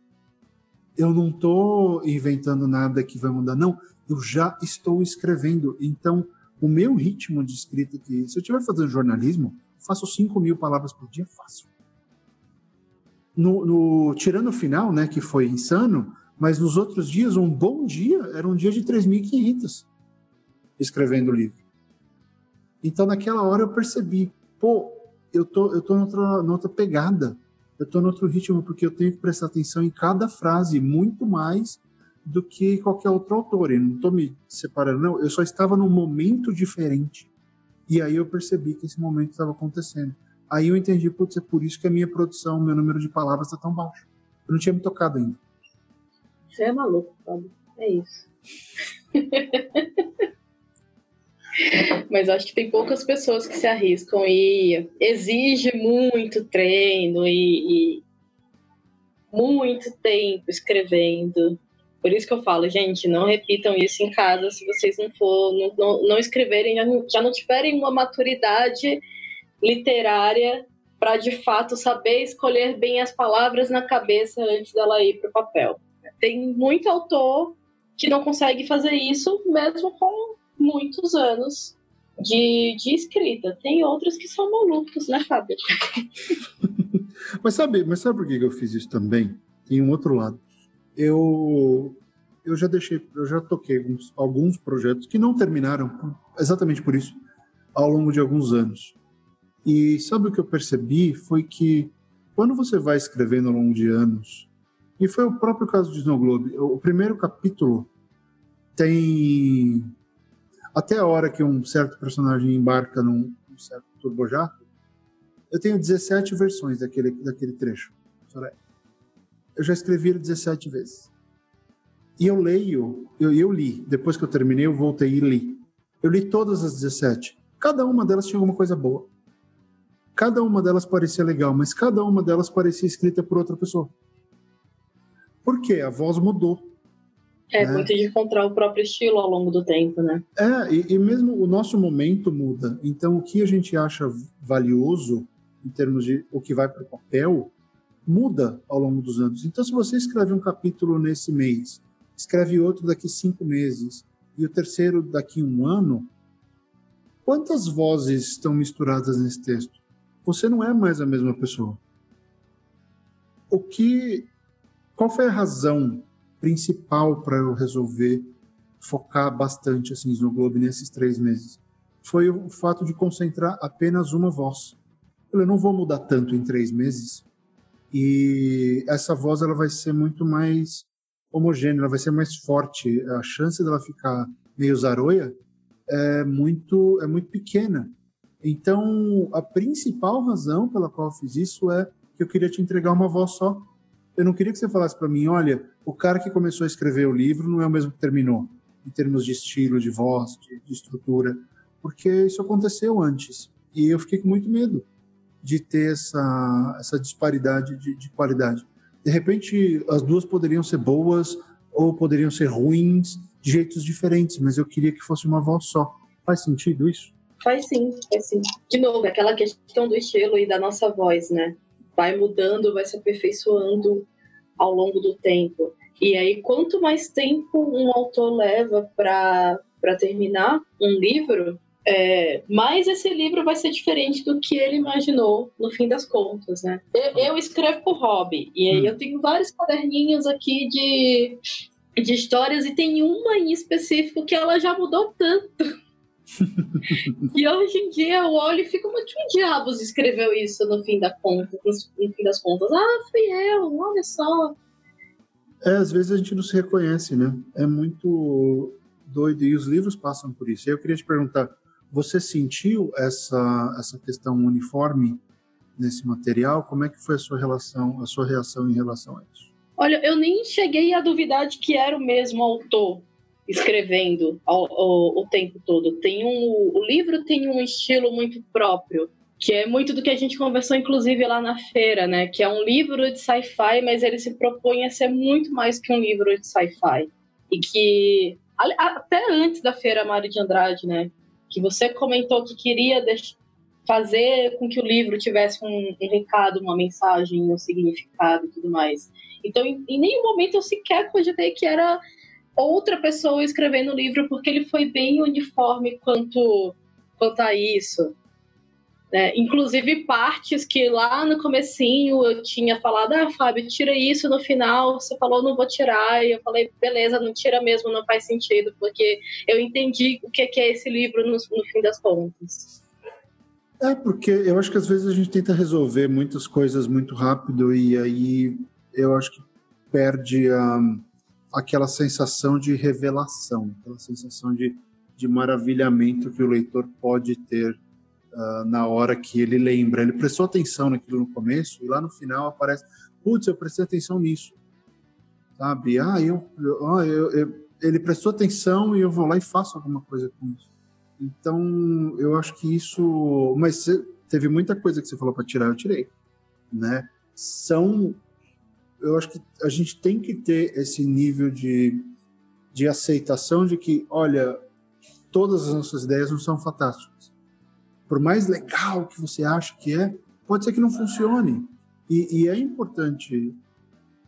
Eu não estou inventando nada que vai mudar, não. Eu já estou escrevendo. Então, o meu ritmo de escrita, que se eu estiver fazendo jornalismo, faço 5 mil palavras por dia, fácil. No, no, tirando o final, né, que foi insano, mas nos outros dias, um bom dia era um dia de 3.500 escrevendo o livro. Então, naquela hora eu percebi, pô, eu tô, eu tô noutra, noutra pegada, eu tô outro ritmo, porque eu tenho que prestar atenção em cada frase, muito mais do que qualquer outro autor. Eu não tô me separando, não, eu só estava num momento diferente. E aí eu percebi que esse momento estava acontecendo. Aí eu entendi, putz, é por isso que a minha produção, meu número de palavras está tão baixo. Eu não tinha me tocado ainda. Você é maluco, Fábio. É isso. Mas acho que tem poucas pessoas que se arriscam e exige muito treino e, e muito tempo escrevendo. Por isso que eu falo, gente, não repitam isso em casa se vocês não for, não, não, não escreverem, já não, já não tiverem uma maturidade literária para de fato saber escolher bem as palavras na cabeça antes dela ir para o papel. Tem muito autor que não consegue fazer isso mesmo com muitos anos de, de escrita. Tem outros que são malucos, né, Fábio? mas sabe, mas sabe por que eu fiz isso também? Tem um outro lado. Eu eu já deixei, eu já toquei alguns, alguns projetos que não terminaram exatamente por isso ao longo de alguns anos. E sabe o que eu percebi foi que quando você vai escrevendo ao longo de anos, e foi o próprio caso de Snow Globe, o primeiro capítulo tem até a hora que um certo personagem embarca num, num certo turbojato, eu tenho 17 versões daquele, daquele trecho. Eu já escrevi ele 17 vezes. E eu leio, eu, eu li, depois que eu terminei, eu voltei e li. Eu li todas as 17. Cada uma delas tinha alguma coisa boa. Cada uma delas parecia legal, mas cada uma delas parecia escrita por outra pessoa. Por quê? A voz mudou. É, né? muito de encontrar o próprio estilo ao longo do tempo, né? É, e, e, mesmo o nosso momento muda. Então, o que a gente acha valioso, em termos de o que vai para o papel, muda ao longo dos anos. Então, se você escreve um capítulo nesse mês, escreve outro daqui cinco meses, e o terceiro daqui um ano, quantas vozes estão misturadas nesse texto? Você não é mais a mesma pessoa. O que. Qual foi a razão principal para eu resolver focar bastante assim no Globo nesses três meses foi o fato de concentrar apenas uma voz. Eu não vou mudar tanto em três meses e essa voz ela vai ser muito mais homogênea, ela vai ser mais forte. A chance dela ficar meio zaroia é muito é muito pequena. Então, a principal razão pela qual eu fiz isso é que eu queria te entregar uma voz só. Eu não queria que você falasse para mim, olha, o cara que começou a escrever o livro não é o mesmo que terminou, em termos de estilo, de voz, de, de estrutura, porque isso aconteceu antes. E eu fiquei com muito medo de ter essa, essa disparidade de, de qualidade. De repente, as duas poderiam ser boas ou poderiam ser ruins de jeitos diferentes, mas eu queria que fosse uma voz só. Faz sentido isso? Faz sim, faz sim. De novo, aquela questão do estilo e da nossa voz, né? Vai mudando, vai se aperfeiçoando ao longo do tempo. E aí, quanto mais tempo um autor leva para terminar um livro, é, mais esse livro vai ser diferente do que ele imaginou no fim das contas, né? Eu, eu escrevo por hobby, e aí hum. eu tenho vários caderninhos aqui de, de histórias, e tem uma em específico que ela já mudou tanto e hoje em dia eu olho e fico, mas que diabos escreveu isso no fim, da conta, no fim das contas? Ah, fui eu, olha só. É, às vezes a gente não se reconhece, né? É muito doido e os livros passam por isso. Eu queria te perguntar, você sentiu essa essa questão uniforme nesse material? Como é que foi a sua relação, a sua reação em relação a isso? Olha, eu nem cheguei a duvidar de que era o mesmo autor escrevendo ao, ao, o tempo todo. Tem um, o livro tem um estilo muito próprio, que é muito do que a gente conversou, inclusive, lá na feira, né? Que é um livro de sci-fi, mas ele se propõe a ser muito mais que um livro de sci-fi. E que, até antes da feira Mário de Andrade, né? Que você comentou que queria fazer com que o livro tivesse um, um recado, uma mensagem, um significado e tudo mais. Então, em, em nenhum momento eu sequer cogitei que era outra pessoa escrevendo o livro, porque ele foi bem uniforme quanto, quanto a isso. É, inclusive partes que lá no comecinho eu tinha falado, ah, Fábio, tira isso no final, você falou, não vou tirar, e eu falei, beleza, não tira mesmo, não faz sentido, porque eu entendi o que é esse livro no, no fim das contas. É, porque eu acho que às vezes a gente tenta resolver muitas coisas muito rápido e aí eu acho que perde a, aquela sensação de revelação, aquela sensação de, de maravilhamento que o leitor pode ter uh, na hora que ele lembra. Ele prestou atenção naquilo no começo e lá no final aparece, putz, eu prestei atenção nisso, sabe? Ah, eu, eu, eu, eu ele prestou atenção e eu vou lá e faço alguma coisa com isso. Então, eu acho que isso. Mas teve muita coisa que você falou para tirar, eu tirei. Né? São. Eu acho que a gente tem que ter esse nível de, de aceitação de que, olha, todas as nossas ideias não são fantásticas. Por mais legal que você acha que é, pode ser que não funcione. E, e é importante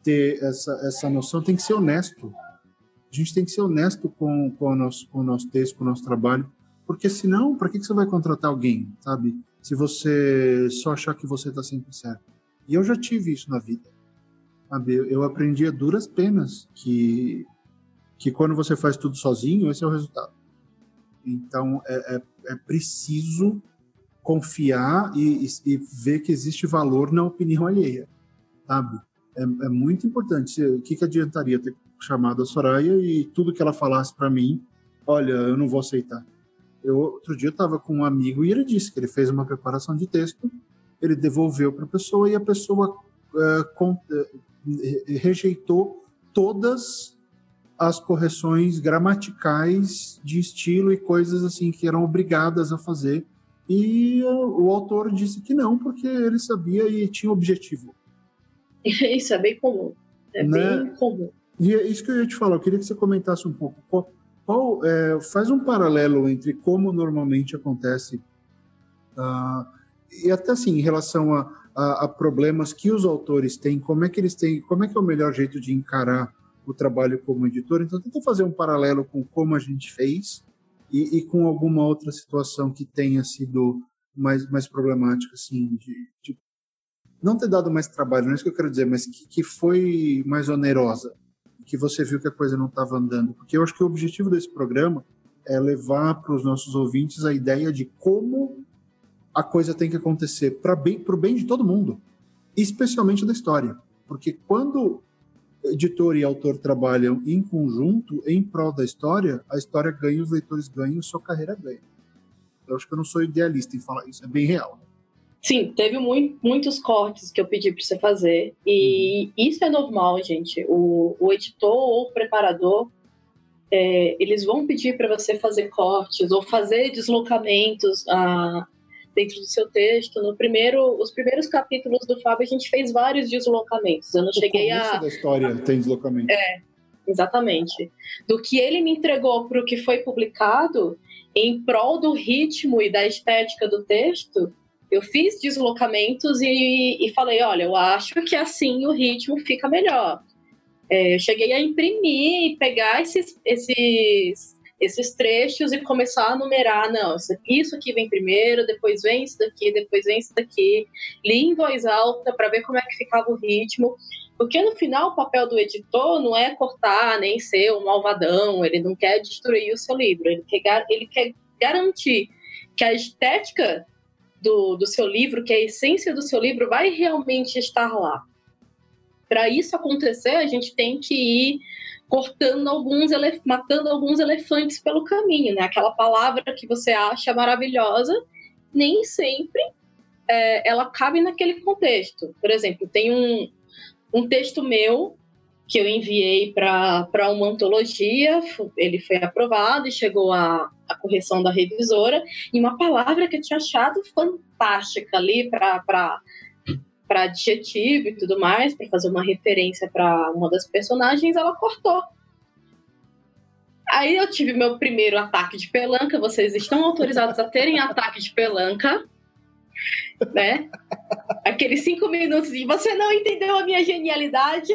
ter essa, essa noção, tem que ser honesto. A gente tem que ser honesto com, com, o, nosso, com o nosso texto, com o nosso trabalho, porque senão, para que, que você vai contratar alguém, sabe? Se você só achar que você está sempre certo. E eu já tive isso na vida. Sabe? Eu aprendi a duras penas que, que quando você faz tudo sozinho, esse é o resultado. Então, é, é, é preciso confiar e, e, e, ver que existe valor na opinião alheia, sabe? É, é muito importante. O que, que adiantaria ter chamado a Soraya e tudo que ela falasse para mim, olha, eu não vou aceitar. Eu, outro dia eu estava com um amigo e ele disse que ele fez uma preparação de texto, ele devolveu para a pessoa e a pessoa com, uh, rejeitou todas as correções gramaticais de estilo e coisas assim que eram obrigadas a fazer. E o autor disse que não, porque ele sabia e tinha objetivo. Isso é bem comum. É né? bem comum. E é isso que eu ia te falar. Eu queria que você comentasse um pouco. Qual, qual, é, faz um paralelo entre como normalmente acontece uh, e até assim em relação a, a, a, problemas que os autores têm, como é que eles têm, como é que é o melhor jeito de encarar o trabalho como editor. Então tenta fazer um paralelo com como a gente fez e, e com alguma outra situação que tenha sido mais, mais problemática, assim, de, de não ter dado mais trabalho, não é isso que eu quero dizer, mas que, que foi mais onerosa que você viu que a coisa não estava andando? Porque eu acho que o objetivo desse programa é levar para os nossos ouvintes a ideia de como a coisa tem que acontecer para bem, o bem de todo mundo, especialmente da história. Porque quando editor e autor trabalham em conjunto, em prol da história, a história ganha, os leitores ganham, sua carreira ganha. Eu acho que eu não sou idealista em falar isso, é bem real. Sim, teve muito, muitos cortes que eu pedi para você fazer. E uhum. isso é normal, gente. O, o editor ou o preparador, é, eles vão pedir para você fazer cortes ou fazer deslocamentos ah, dentro do seu texto. No primeiro, os primeiros capítulos do Fábio, a gente fez vários deslocamentos. Eu não o cheguei a. da história tem deslocamento. É, exatamente. Do que ele me entregou para o que foi publicado, em prol do ritmo e da estética do texto eu fiz deslocamentos e, e falei, olha, eu acho que assim o ritmo fica melhor. É, eu cheguei a imprimir e pegar esses, esses, esses trechos e começar a numerar, não, isso aqui vem primeiro, depois vem isso daqui, depois vem isso daqui. Li em voz alta para ver como é que ficava o ritmo. Porque no final o papel do editor não é cortar nem ser um malvadão, ele não quer destruir o seu livro, ele quer, ele quer garantir que a estética do, do seu livro, que a essência do seu livro vai realmente estar lá. Para isso acontecer, a gente tem que ir cortando alguns, matando alguns elefantes pelo caminho, né? Aquela palavra que você acha maravilhosa, nem sempre é, ela cabe naquele contexto. Por exemplo, tem um, um texto meu que eu enviei para uma antologia, ele foi aprovado e chegou à, à correção da revisora, e uma palavra que eu tinha achado fantástica ali para adjetivo e tudo mais, para fazer uma referência para uma das personagens, ela cortou. Aí eu tive meu primeiro ataque de pelanca, vocês estão autorizados a terem ataque de pelanca, né? Aqueles cinco minutos de você não entendeu a minha genialidade,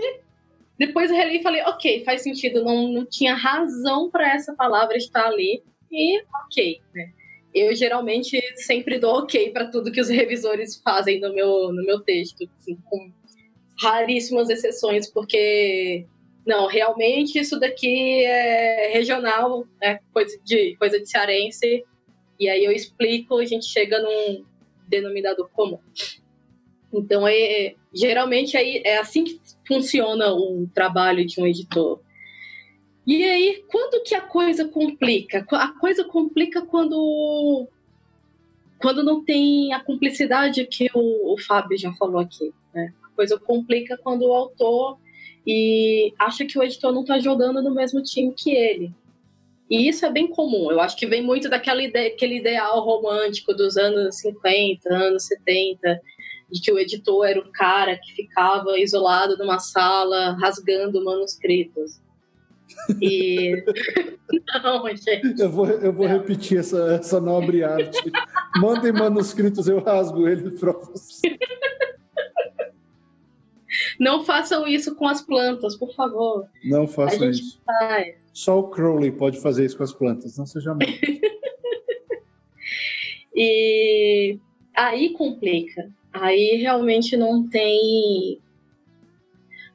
depois eu reli e falei, ok, faz sentido, não, não tinha razão para essa palavra estar ali. E ok, né? Eu geralmente sempre dou ok para tudo que os revisores fazem no meu, no meu texto, assim, com raríssimas exceções, porque não, realmente isso daqui é regional, é coisa de, coisa de cearense, e aí eu explico, a gente chega num denominador comum. Então, é, geralmente é, é assim que funciona o trabalho de um editor. E aí, quando que a coisa complica? A coisa complica quando quando não tem a cumplicidade que o, o Fábio já falou aqui. Né? A coisa complica quando o autor e acha que o editor não está jogando no mesmo time que ele. E isso é bem comum. Eu acho que vem muito daquela ideia, aquele ideal romântico dos anos 50, anos 70, de que o editor era o cara que ficava isolado numa sala rasgando manuscritos. E. Não, gente. Eu vou, eu vou repetir essa, essa nobre arte. Mandem manuscritos, eu rasgo eles para você. Não façam isso com as plantas, por favor. Não façam isso. Faz. Só o Crowley pode fazer isso com as plantas, não seja mal. e aí complica aí realmente não tem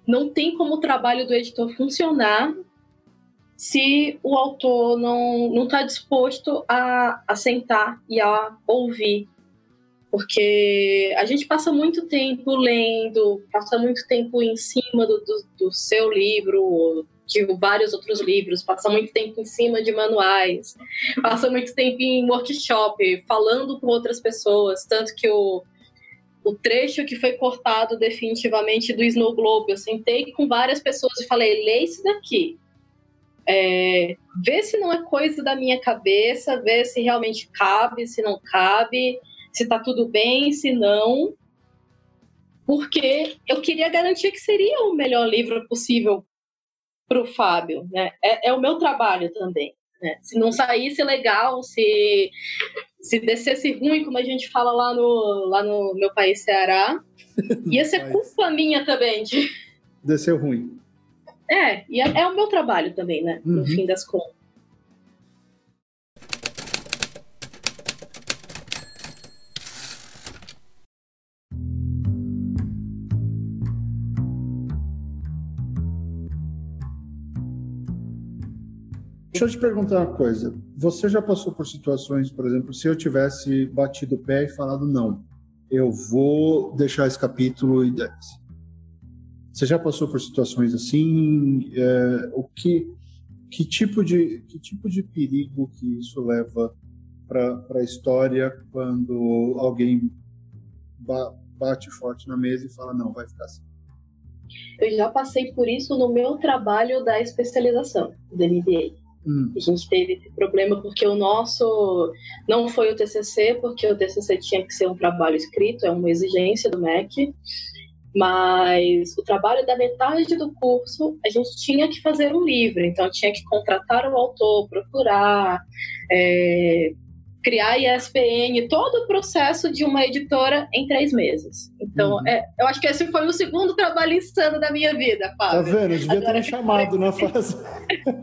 não tem como o trabalho do editor funcionar se o autor não está disposto a, a sentar e a ouvir porque a gente passa muito tempo lendo, passa muito tempo em cima do, do, do, seu livro, de vários outros livros, passa muito tempo em cima de manuais, passa muito tempo em workshop, falando com outras pessoas, tanto que o, o trecho que foi cortado definitivamente do Snow Globe. Eu sentei com várias pessoas e falei: lê isso daqui. É, vê se não é coisa da minha cabeça, vê se realmente cabe, se não cabe, se tá tudo bem, se não. Porque eu queria garantir que seria o melhor livro possível para o Fábio. Né? É, é o meu trabalho também. Né? Se não saísse legal, se se descesse ruim, como a gente fala lá no, lá no meu país, Ceará, ia ser culpa minha também de. Desceu ruim. É, e é, é, o meu trabalho também, né? No uhum. fim das contas. Deixa eu te perguntar uma coisa. Você já passou por situações, por exemplo, se eu tivesse batido o pé e falado não, eu vou deixar esse capítulo e desce. Você já passou por situações assim? É, o que, que tipo de que tipo de perigo que isso leva para a história quando alguém ba bate forte na mesa e fala não, vai ficar assim? Eu já passei por isso no meu trabalho da especialização do MBA. Hum. A gente teve esse problema porque o nosso não foi o TCC, porque o TCC tinha que ser um trabalho escrito, é uma exigência do MEC, mas o trabalho da metade do curso a gente tinha que fazer um livro, então tinha que contratar o autor, procurar, é, criar ISBN, todo o processo de uma editora em três meses. Então, uhum. é, eu acho que esse foi o segundo trabalho insano da minha vida, Fábio. Tá vendo? Eu devia Agora, ter me chamado na fase.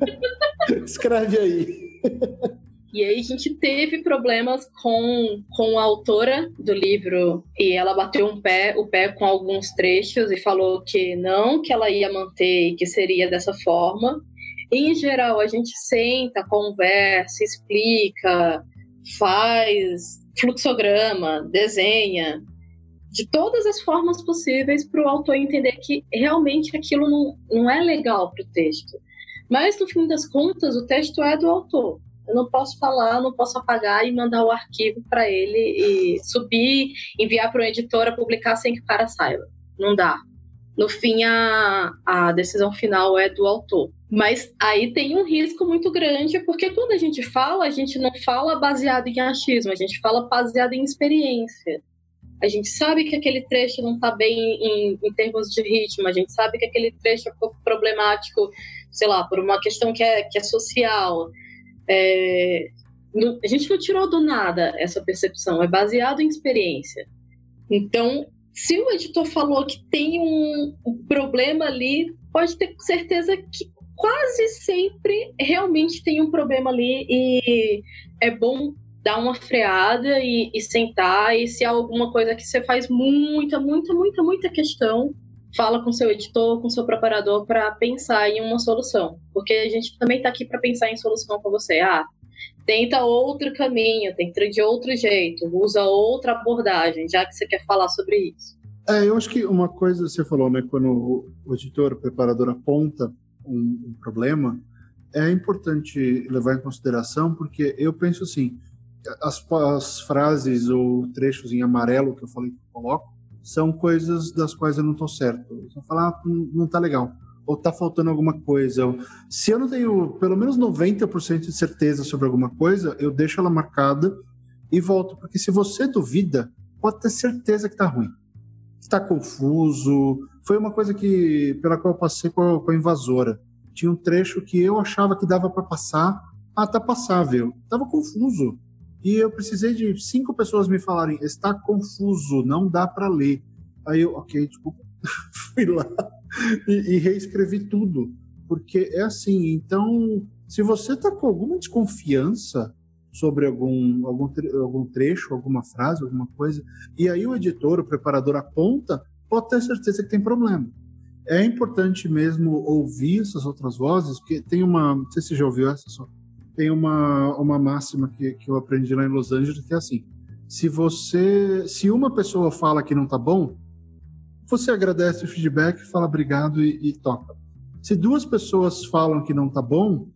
Escreve aí. E aí a gente teve problemas com, com a autora do livro e ela bateu um pé, o pé com alguns trechos e falou que não, que ela ia manter e que seria dessa forma. Em geral, a gente senta, conversa, explica, faz fluxograma, desenha, de todas as formas possíveis para o autor entender que realmente aquilo não, não é legal para o texto. Mas, no fim das contas, o texto é do autor. Eu não posso falar, não posso apagar e mandar o arquivo para ele e subir, enviar para uma editora, publicar sem que o cara saiba. Não dá. No fim, a, a decisão final é do autor. Mas aí tem um risco muito grande, porque quando a gente fala, a gente não fala baseado em achismo, a gente fala baseado em experiência. A gente sabe que aquele trecho não está bem em, em, termos de ritmo, a gente sabe que aquele trecho é um pouco problemático, sei lá, por uma questão que é, que é social. É, a gente não tirou do nada essa percepção, é baseado em experiência. Então, se o editor falou que tem um, um problema ali, pode ter certeza que quase sempre realmente tem um problema ali e é bom dar uma freada e, e, sentar. E se há alguma coisa que você faz muita, muita, muita, muita questão, fala com seu editor, com seu preparador para pensar em uma solução. Porque a gente também está aqui para pensar em solução com você. Ah, tenta outro caminho, tenta de outro jeito, usa outra abordagem, já que você quer falar sobre isso. É, eu acho que uma coisa você falou, né, quando o editor, o preparador aponta um, um problema, é importante levar em consideração, porque eu penso assim, as, as, frases ou trechos em amarelo que eu falei que eu coloco são coisas das quais eu não estou certo. Você falar, ah, não está legal, ou está faltando alguma coisa. Se eu não tenho pelo menos 90% de certeza sobre alguma coisa, eu deixo ela marcada e volto, porque se você duvida, pode ter certeza que está ruim. Está confuso. Foi uma coisa que pela qual eu passei com a, com a invasora. Tinha um trecho que eu achava que dava para passar, ah, tá passável. Tava confuso e eu precisei de cinco pessoas me falarem: está confuso, não dá para ler. Aí eu, ok, desculpa, fui lá e, e, reescrevi tudo. Porque é assim, então, se você está com alguma desconfiança sobre algum, algum, algum trecho, alguma frase, alguma coisa, e aí o editor, o preparador aponta, pode ter certeza que tem problema. É importante mesmo ouvir essas outras vozes, porque tem uma, não sei se você já ouviu essa, só tem uma, uma máxima que, que eu aprendi lá em Los Angeles que é assim: se você, se uma pessoa fala que não tá bom, você agradece o feedback, fala obrigado e, e toca. Se duas pessoas falam que não tá bom,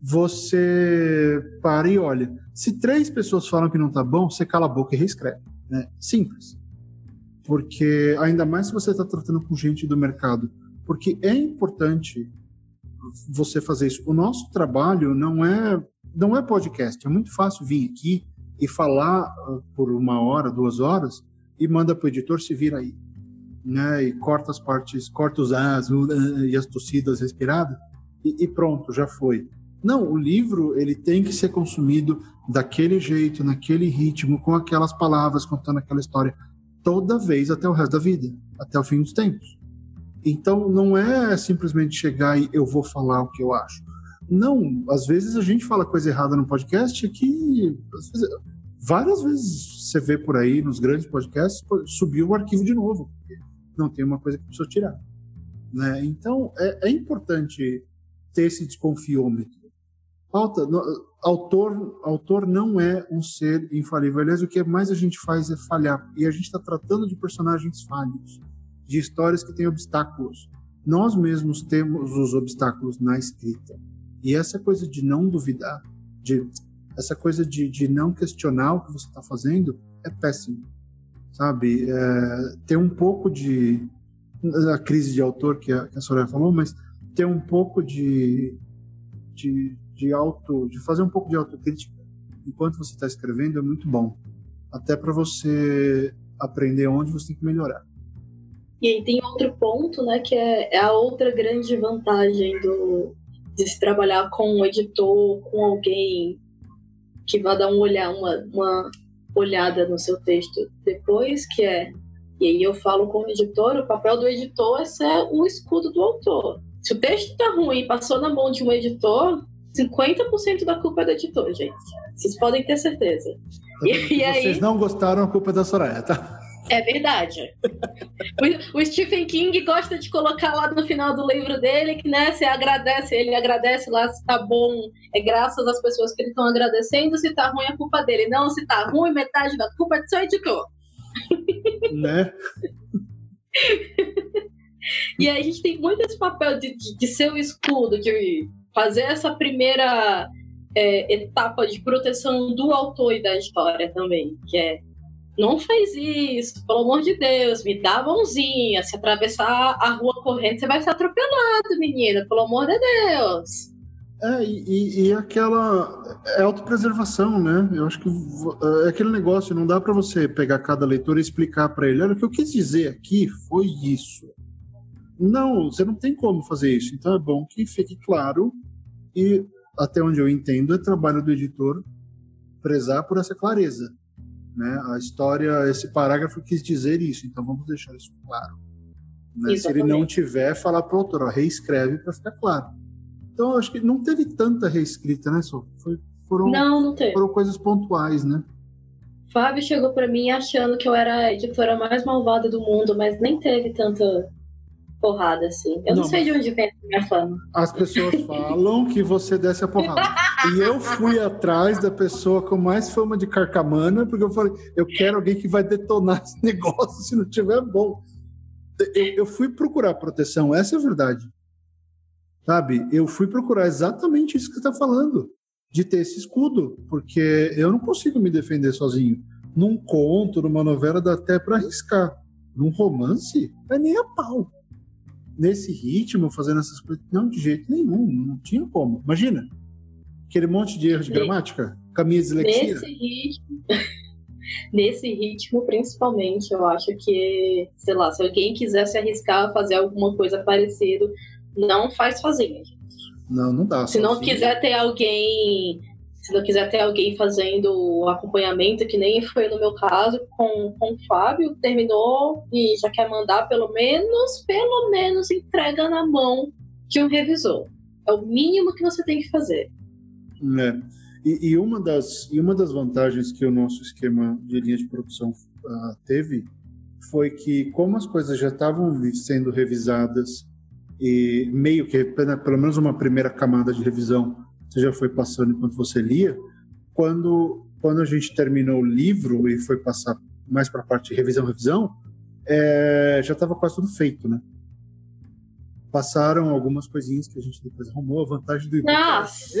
você para e olha. Se três pessoas falam que não tá bom, você cala a boca e reescreve. Né? Simples. Porque ainda mais se você está tratando com gente do mercado, porque é importante você fazer isso. O nosso trabalho não é não é podcast. É muito fácil vir aqui e falar ah, por uma hora, duas horas e manda para o editor se vira aí, né? E corta as partes, corta os as e as tossidas respiradas e, e pronto, já foi. Não, o livro ele tem que ser consumido daquele jeito, naquele ritmo, com aquelas palavras, contando aquela história toda vez até o resto da vida, até o fim dos tempos. Então, não é simplesmente chegar e eu vou falar o que eu acho. Não, às vezes a gente fala coisa errada no podcast que vezes, várias vezes você vê por aí nos grandes podcasts subiu o arquivo de novo, não tem uma coisa que precisa tirar. Né? Então, é, é importante ter esse desconfiômetro. Alta, no, autor, autor não é um ser infalível. Aliás, o que mais a gente faz é falhar. E a gente está tratando de personagens falhos de histórias que têm obstáculos. Nós mesmos temos os obstáculos na escrita. E essa coisa de não duvidar, de essa coisa de, de não questionar o que você está fazendo é péssimo, sabe? É, tem um pouco de a crise de autor que a, que a Soraya falou, mas ter um pouco de, de, de auto, de fazer um pouco de autocrítica enquanto você está escrevendo é muito bom, até para você aprender onde você tem que melhorar. E aí tem outro ponto, né, que é, é a outra grande vantagem do, de se trabalhar com um editor, com alguém que vai dar um olhar, uma, uma olhada no seu texto depois, que é, e aí eu falo como editor, o papel do editor é ser o escudo do autor. Se o texto tá ruim e passou na mão de um editor, 50% da culpa é do editor, gente. Vocês podem ter certeza. E, e aí... vocês não gostaram, a culpa é da Soraya, tá? É verdade. o, o, Stephen King gosta de colocar lá no final do livro dele que, né, você agradece, ele agradece lá se tá bom, é graças às pessoas que ele estão agradecendo, se tá ruim é culpa dele. Não, se tá ruim, metade da culpa é do seu editor. Né? e aí a gente tem muito esse papel de, de, de ser o escudo, de fazer essa primeira é, etapa de proteção do autor e da história também, que é não faz isso, pelo amor de Deus, me dá a mãozinha. Se atravessar a rua correndo, você vai ser atropelado, menina, pelo amor de Deus. É, e, e aquela é autopreservação, né? Eu acho que é aquele negócio, não dá para você pegar cada leitor e explicar para ele, olha, o que eu quis dizer aqui foi isso. Não, você não tem como fazer isso. Então é bom que fique claro e até onde eu entendo é trabalho do editor prezar por essa clareza. Né? A história, esse parágrafo quis dizer isso, então vamos deixar isso claro. Né? Se ele não tiver, falar para o autor, ó, reescreve para ficar claro. Então, acho que não teve tanta reescrita, né, Só? Foi, foram, não, não teve. Foram coisas pontuais, né? Fábio chegou para mim achando que eu era a editora mais malvada do mundo, mas nem teve tanta porrada, assim. Eu não, não sei de onde vem a minha fama. As pessoas falam que você desce a porrada. e eu fui atrás da pessoa com mais fama de carcamana, porque eu falei, eu quero alguém que vai detonar esse negócio se não tiver bom. Eu, eu fui procurar proteção, essa é a verdade. Sabe? Eu fui procurar exatamente isso que você está falando, de ter esse escudo, porque eu não consigo me defender sozinho. Num conto, numa novela, dá até para arriscar. Num romance, é nem a pau nesse ritmo, fazendo essas coisas. Não, de jeito nenhum, não tinha como. Imagina, aquele monte de erro de gramática, caminho dislexia. Nesse ritmo, nesse ritmo, principalmente, eu acho que, sei lá, se alguém quiser se arriscar a fazer alguma coisa parecida, não faz sozinho. Não, não dá. Se não quiser ter alguém se não quiser ter alguém fazendo o acompanhamento, que nem foi no meu caso com, com o Fábio, terminou e já quer mandar pelo menos, pelo menos entrega na mão de um revisor. É o mínimo que você tem que fazer. É. E, e, uma das, e uma das vantagens que o nosso esquema de linha de produção uh, teve foi que, como as coisas já estavam sendo revisadas e meio que, pelo menos uma primeira camada de revisão você já foi passando enquanto você lia. Quando, quando a gente terminou o livro e foi passar mais para a parte de revisão, revisão, é, já estava quase tudo feito, né? Passaram algumas coisinhas que a gente depois arrumou, a vantagem do e-book. Nossa!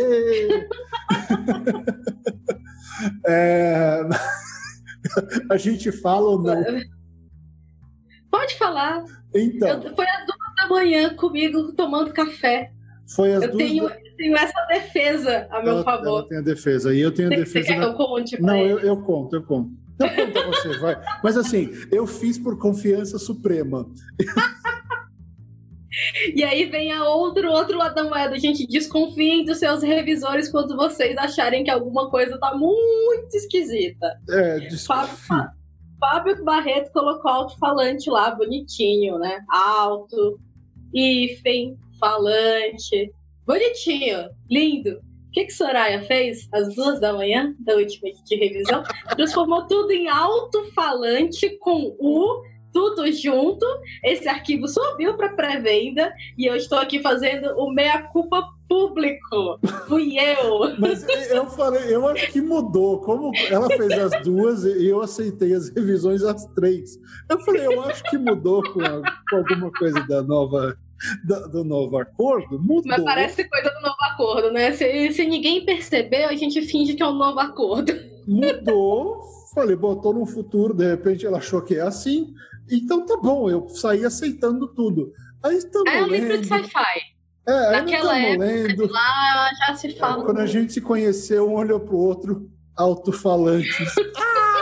é, a gente fala ou não? Pode falar. Então. Eu, foi às duas da manhã comigo tomando café. Foi as eu duas. Tenho, tenho essa defesa a meu ela, favor. Ela tem a defesa. E eu tenho a defesa. Você quer que eu conte Não, eu, eu, conto, eu conto. Eu conto a você, vai. Mas assim, eu fiz por confiança suprema. E aí vem a outro, outro lado da moeda. Gente, desconfiem dos seus revisores quando vocês acharem que alguma coisa tá muito esquisita. É, desconfie. Fábio Barreto colocou alto-falante lá, bonitinho, né? Alto, hífen, falante. Bonitinho, lindo. O que, que Soraya fez às duas da manhã da última de revisão? Transformou tudo em alto-falante com U, tudo junto. Esse arquivo subiu para pré-venda e eu estou aqui fazendo o meia-culpa público. Fui eu. Mas eu falei, eu acho que mudou. Como ela fez as duas e eu aceitei as revisões às três. Eu falei, eu acho que mudou com, a, com alguma coisa da nova do, do, novo acordo, mudou. Mas parece coisa do novo acordo, né? Se, se ninguém percebeu, a gente finge que é um novo acordo. Mudou, falei, botou no futuro, de repente ela achou que é assim. Então tá bom, eu saí aceitando tudo. Aí estamos É um livro de sci-fi. É, Naquela época, lendo. lá já se fala. É, quando a gente se conheceu, um olhou pro outro, alto-falantes.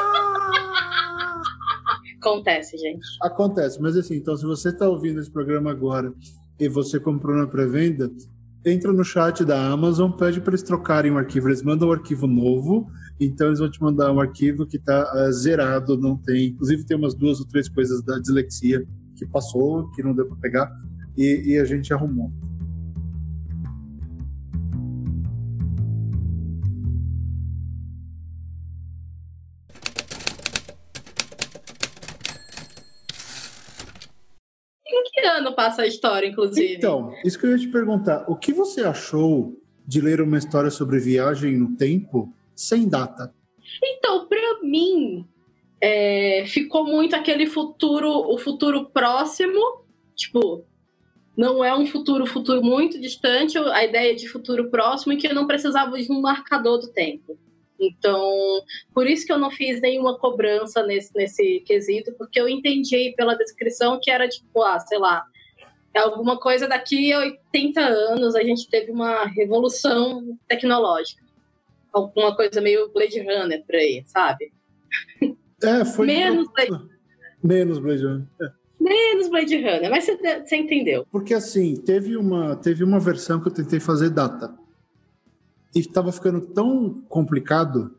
Acontece, gente. Acontece, mas assim, então se você está ouvindo esse programa agora e você comprou na pré-venda, entra no chat da Amazon, pede para eles trocarem o arquivo. Eles mandam um arquivo novo, então eles vão te mandar um arquivo que está uh, ah, zerado, não tem. Inclusive tem umas duas ou três coisas da dislexia que passou, que não deu para pegar, e, e a gente arrumou. Passa a história, inclusive? Então, isso que eu ia te perguntar. O que você achou de ler uma história sobre viagem no tempo sem data? Então, para mim, é, ficou muito aquele futuro, o futuro próximo, tipo, não é um futuro, futuro muito distante, a ideia de futuro próximo, e que eu não precisava de um marcador do tempo. Então, por isso que eu não fiz nenhuma cobrança nesse, nesse quesito, porque eu entendi pela descrição que era tipo, ah, sei lá, é alguma coisa daqui a 80 anos a gente teve uma revolução tecnológica. Alguma coisa meio Blade Runner por aí, sabe? É, foi. Menos Blade Menos Blade Runner. É. Menos Blade Runner, mas você, você entendeu. Porque assim, teve uma, teve uma versão que eu tentei fazer data e estava ficando tão complicado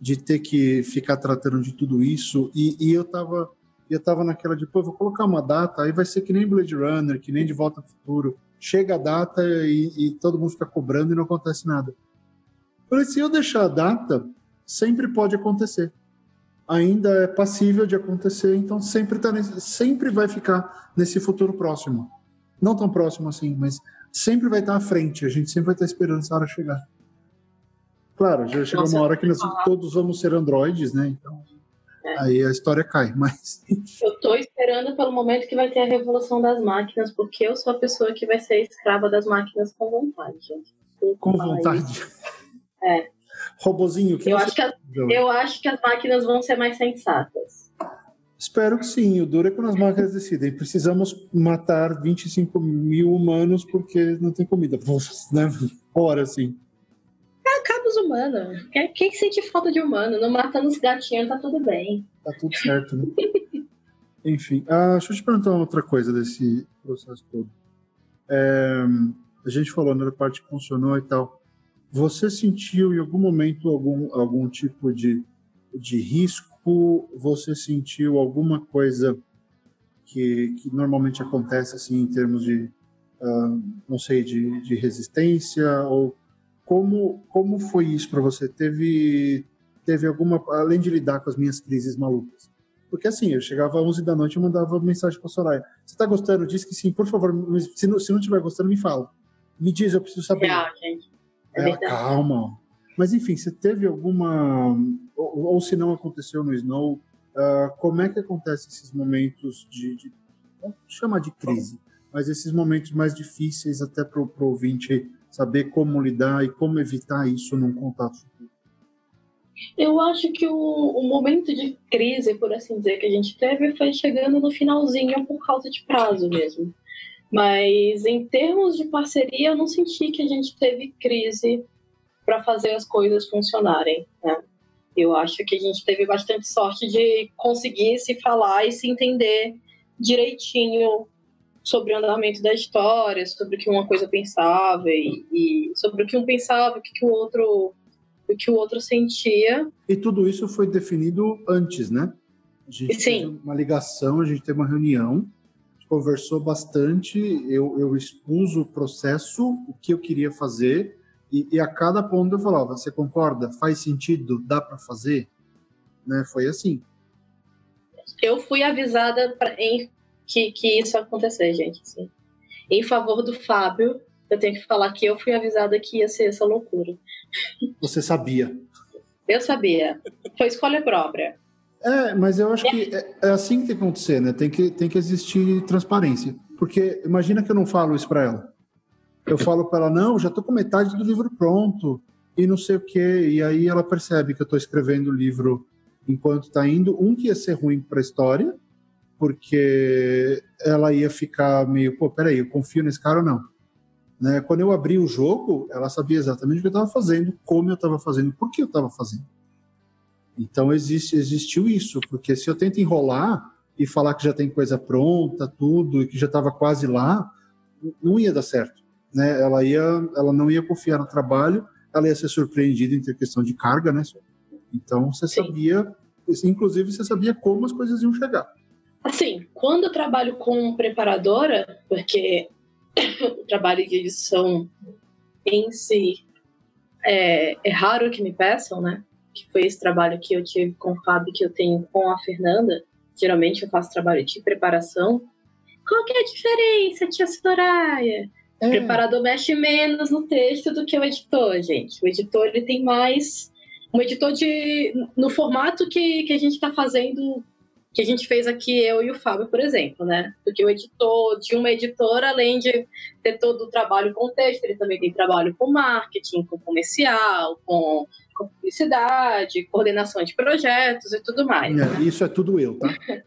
de ter que ficar tratando de tudo isso e, e eu estava eu tava naquela de, pô, vou colocar uma data, aí vai ser que nem Blade Runner, que nem De Volta ao Futuro. Chega a data e, e todo mundo fica cobrando e não acontece nada. Falei, se eu deixar a data, sempre pode acontecer. Ainda é passível de acontecer, então sempre, tá nesse, sempre vai ficar nesse futuro próximo. Não tão próximo assim, mas sempre vai estar à frente. A gente sempre vai estar esperando essa hora chegar. Claro, já chegou Nossa, uma hora que nós todos vamos ser androides, né? Então, é. aí a história cai, mas... Eu tô esperando pelo momento que vai ter a revolução das máquinas, porque eu sou a pessoa que vai ser escrava das máquinas com vontade, gente. Com vontade? É. Robozinho, que eu acho que, as, eu acho que as máquinas vão ser mais sensatas. Espero que sim. O duro é quando as máquinas decidem. Precisamos matar 25 mil humanos porque não tem comida. Né? Hora, sim acaba os humanos. Quem, quem sente falta de humano? Não matando os gatinhos, tá tudo bem. Tá tudo certo, né? Enfim, ah, deixa eu te perguntar outra coisa desse processo todo. É, a gente falou, né, da parte que funcionou e tal. Você sentiu em algum momento algum, algum tipo de, de risco? Você sentiu alguma coisa que, que normalmente acontece assim em termos de, uh, não sei, de, de resistência ou como, como foi isso para você? Teve, teve alguma. Além de lidar com as minhas crises malucas? Porque assim, eu chegava às 11 da noite e mandava mensagem para Soraya: Você tá gostando? Diz que sim, por favor. Se não, se não tiver gostando, me fala. Me diz, eu preciso saber. Real, gente. É Ela, calma. Mas enfim, você teve alguma. Ou, ou se não aconteceu no Snow, uh, como é que acontece esses momentos de. de vamos chamar de crise, mas esses momentos mais difíceis até para o ouvinte saber como lidar e como evitar isso num contato futuro? Eu acho que o, o, momento de crise, por assim dizer, que a gente teve foi chegando no finalzinho por causa de prazo mesmo. Mas em termos de parceria, eu não senti que a gente teve crise para fazer as coisas funcionarem. Né? Eu acho que a gente teve bastante sorte de conseguir se falar e se entender direitinho sobre o andamento da história, sobre o que uma coisa pensava e, e sobre o que um pensava, o que, que o outro o que o outro sentia. E tudo isso foi definido antes, né? A gente Sim. teve uma ligação, a gente teve uma reunião, conversou bastante, eu, eu expus o processo, o que eu queria fazer, e, e a cada ponto eu falava: você concorda? Faz sentido? Dá para fazer? Né? Foi assim. Eu fui avisada pra, em que, que isso acontecer, gente. Assim. Em favor do Fábio, eu tenho que falar que eu fui avisada que ia ser essa loucura. Você sabia? Eu sabia. Foi escolha própria. É, mas eu acho que é, é assim que tem que acontecer, né? Tem que, tem que existir transparência. Porque imagina que eu não falo isso para ela. Eu falo para ela, não, já tô com metade do livro pronto e não sei o quê. E aí ela percebe que eu tô escrevendo o livro enquanto tá indo. Um que ia ser ruim para a história, porque ela ia ficar meio, pô, peraí, eu confio nesse cara ou não? Né? Quando eu abri o jogo, ela sabia exatamente o que eu estava fazendo, como eu estava fazendo, por que eu estava fazendo. Então existe, existiu isso, porque se eu tento enrolar e falar que já tem coisa pronta, tudo, e que já estava quase lá, não ia dar certo. Né? Ela, ia, ela não ia confiar no trabalho, ela ia ser surpreendida em ter questão de carga, né? Então você Sim. sabia, inclusive você sabia como as coisas iam chegar. Assim, quando eu trabalho com preparadora, porque o trabalho de edição em si é, é, raro que me peçam, né? Que foi esse trabalho que eu tive com o Fábio, que eu tenho com a Fernanda. Geralmente eu faço trabalho de preparação. qual que é a diferença, tia Soraya? É. O preparador mexe menos no texto do que o editor, gente. O editor ele tem mais. Um editor de. no formato que, que a gente está fazendo que a gente fez aqui, eu e o Fábio, por exemplo, né? Porque o editor de uma editora, além de ter todo o trabalho com texto, ele também tem trabalho com marketing, com comercial, com, com publicidade, coordenação de projetos e tudo mais. É, né? Isso é tudo eu, tá?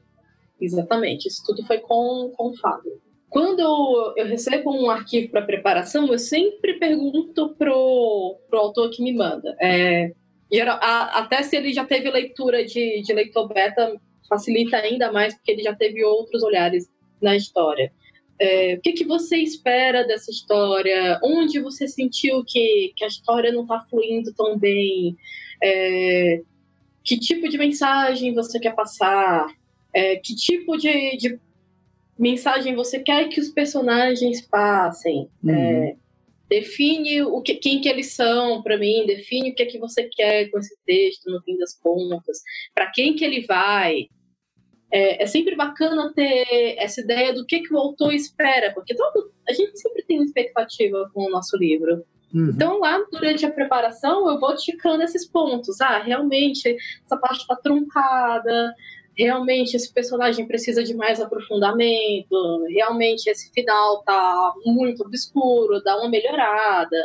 Exatamente, isso tudo foi com, com o Fábio. Quando eu recebo um arquivo para preparação, eu sempre pergunto pro, pro autor que me manda. É, geral, a, até se ele já teve leitura de, de leitor beta, facilita ainda mais porque ele já teve outros olhares na história. É, o que, que você espera dessa história? Onde você sentiu que, que a história não está fluindo tão bem? É, que tipo de mensagem você quer passar? É, que tipo de, de, mensagem você quer que os personagens passem? Uhum. Define o que, quem que eles são para mim, define o que é que você quer com esse texto no fim das contas, para quem que ele vai, é, é, sempre bacana ter essa ideia do que, que o autor espera, porque todo, a gente sempre tem expectativa com o nosso livro. Uhum. Então, lá durante a preparação, eu vou ticando esses pontos. Ah, realmente, essa parte está truncada, realmente esse personagem precisa de mais aprofundamento, realmente esse final tá muito obscuro, dá uma melhorada.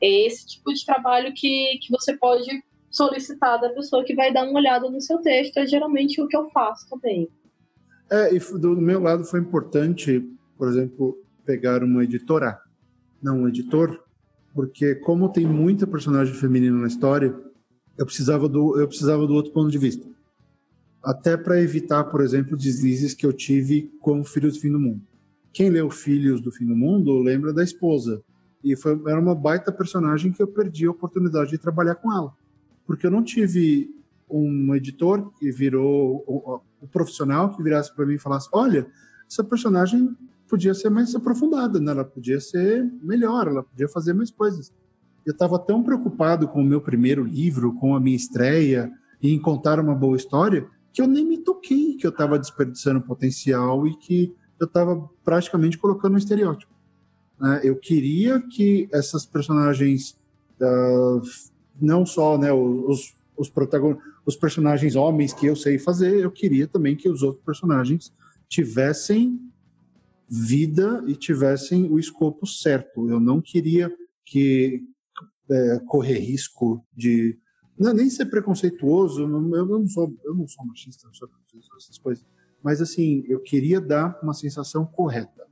É esse tipo de trabalho que, que você pode solicitar da pessoa que vai dar uma olhada no seu texto. É geralmente o que eu faço também. É, e do meu lado foi importante, por exemplo, pegar uma editora, não um editor, porque como tem muita personagem feminina na história, eu precisava do eu precisava do outro ponto de vista. Até para evitar, por exemplo, deslizes que eu tive com Filhos do Fim do Mundo. Quem leu Filhos do Fim do Mundo lembra da esposa. E foi, era uma baita personagem que eu perdi a oportunidade de trabalhar com ela porque eu não tive um editor que virou o, o profissional que virasse para mim e falasse: olha, essa personagem podia ser mais aprofundada, né? ela podia ser melhor, ela podia fazer mais coisas. Eu estava tão preocupado com o meu primeiro livro, com a minha estreia e em contar uma boa história, que eu nem me toquei que eu estava desperdiçando potencial e que eu estava praticamente colocando um estereótipo. Né? Eu queria que essas personagens uh, não só né, os, os, os personagens homens que eu sei fazer, eu queria também que os outros personagens tivessem vida e tivessem o escopo certo. Eu não queria que é, correr risco de não, nem ser preconceituoso. Eu não, sou eu não sou machista, não sou essas coisas. Mas assim, eu queria dar uma sensação correta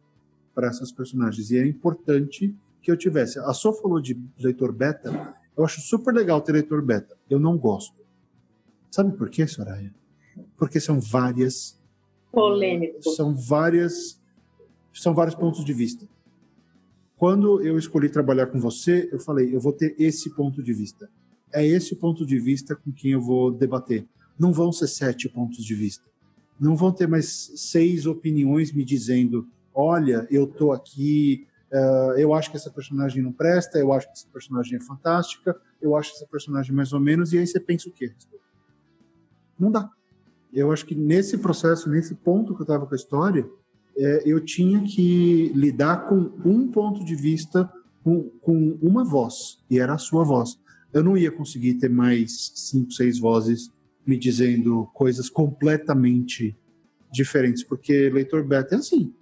para essas personagens e é importante que eu tivesse. A Sô falou de leitor beta. Eu acho super legal ter leitor beta. Eu não gosto. Sabe por quê, Soraya? Porque são várias. Polêmicos. São várias. São vários pontos de vista. Quando eu escolhi trabalhar com você, eu falei, eu vou ter esse ponto de vista. É esse ponto de vista com quem eu vou debater. Não vão ser sete pontos de vista. Não vão ter mais seis opiniões me dizendo: olha, eu tô aqui Uh, eu acho que essa personagem não presta, eu acho que essa personagem é fantástica, eu acho essa personagem mais ou menos, e aí você pensa o quê? Não dá. Eu acho que nesse processo, nesse ponto que eu estava com a história, é, eu tinha que lidar com um ponto de vista, com, com uma voz, e era a sua voz. Eu não ia conseguir ter mais cinco, seis vozes me dizendo coisas completamente diferentes, porque leitor beta é assim